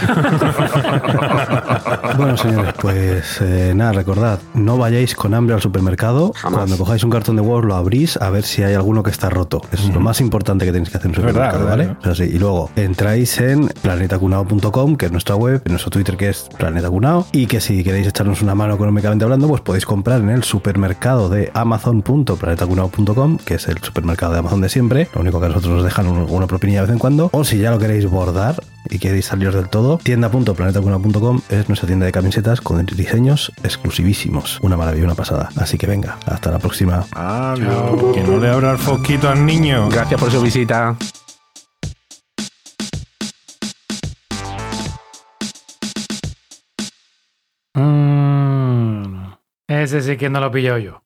Bueno, señores, pues eh, nada, recordad, no vayáis con hambre al supermercado. Jamás. Cuando cojáis un cartón de huevos, lo abrís a ver si hay alguno que está roto. Eso es lo más importante que tenéis que hacer en un verdad, supermercado, verdad, ¿vale? O sea, sí. Y luego entráis en planetacunao.com, que es nuestra web, en nuestro Twitter, que es planetacunao, y que si queréis echarnos una mano económicamente hablando, pues podéis comprar en el supermercado de amazon.planetacunao.com, que es el supermercado de Amazon de siempre. Lo único que a nosotros nos dejan un- una propinilla de vez en cuando. O si ya lo queréis bordar y queréis saliros del todo, tienda.planetacunao.com es nuestra tienda de camisetas con diseños exclusivísimos. Una maravilla, una pasada. Así que venga, hasta la próxima. Adiós. Que no le abra el fosquito al niño. Gracias por su visita. Mm, ese sí que no lo pillo yo.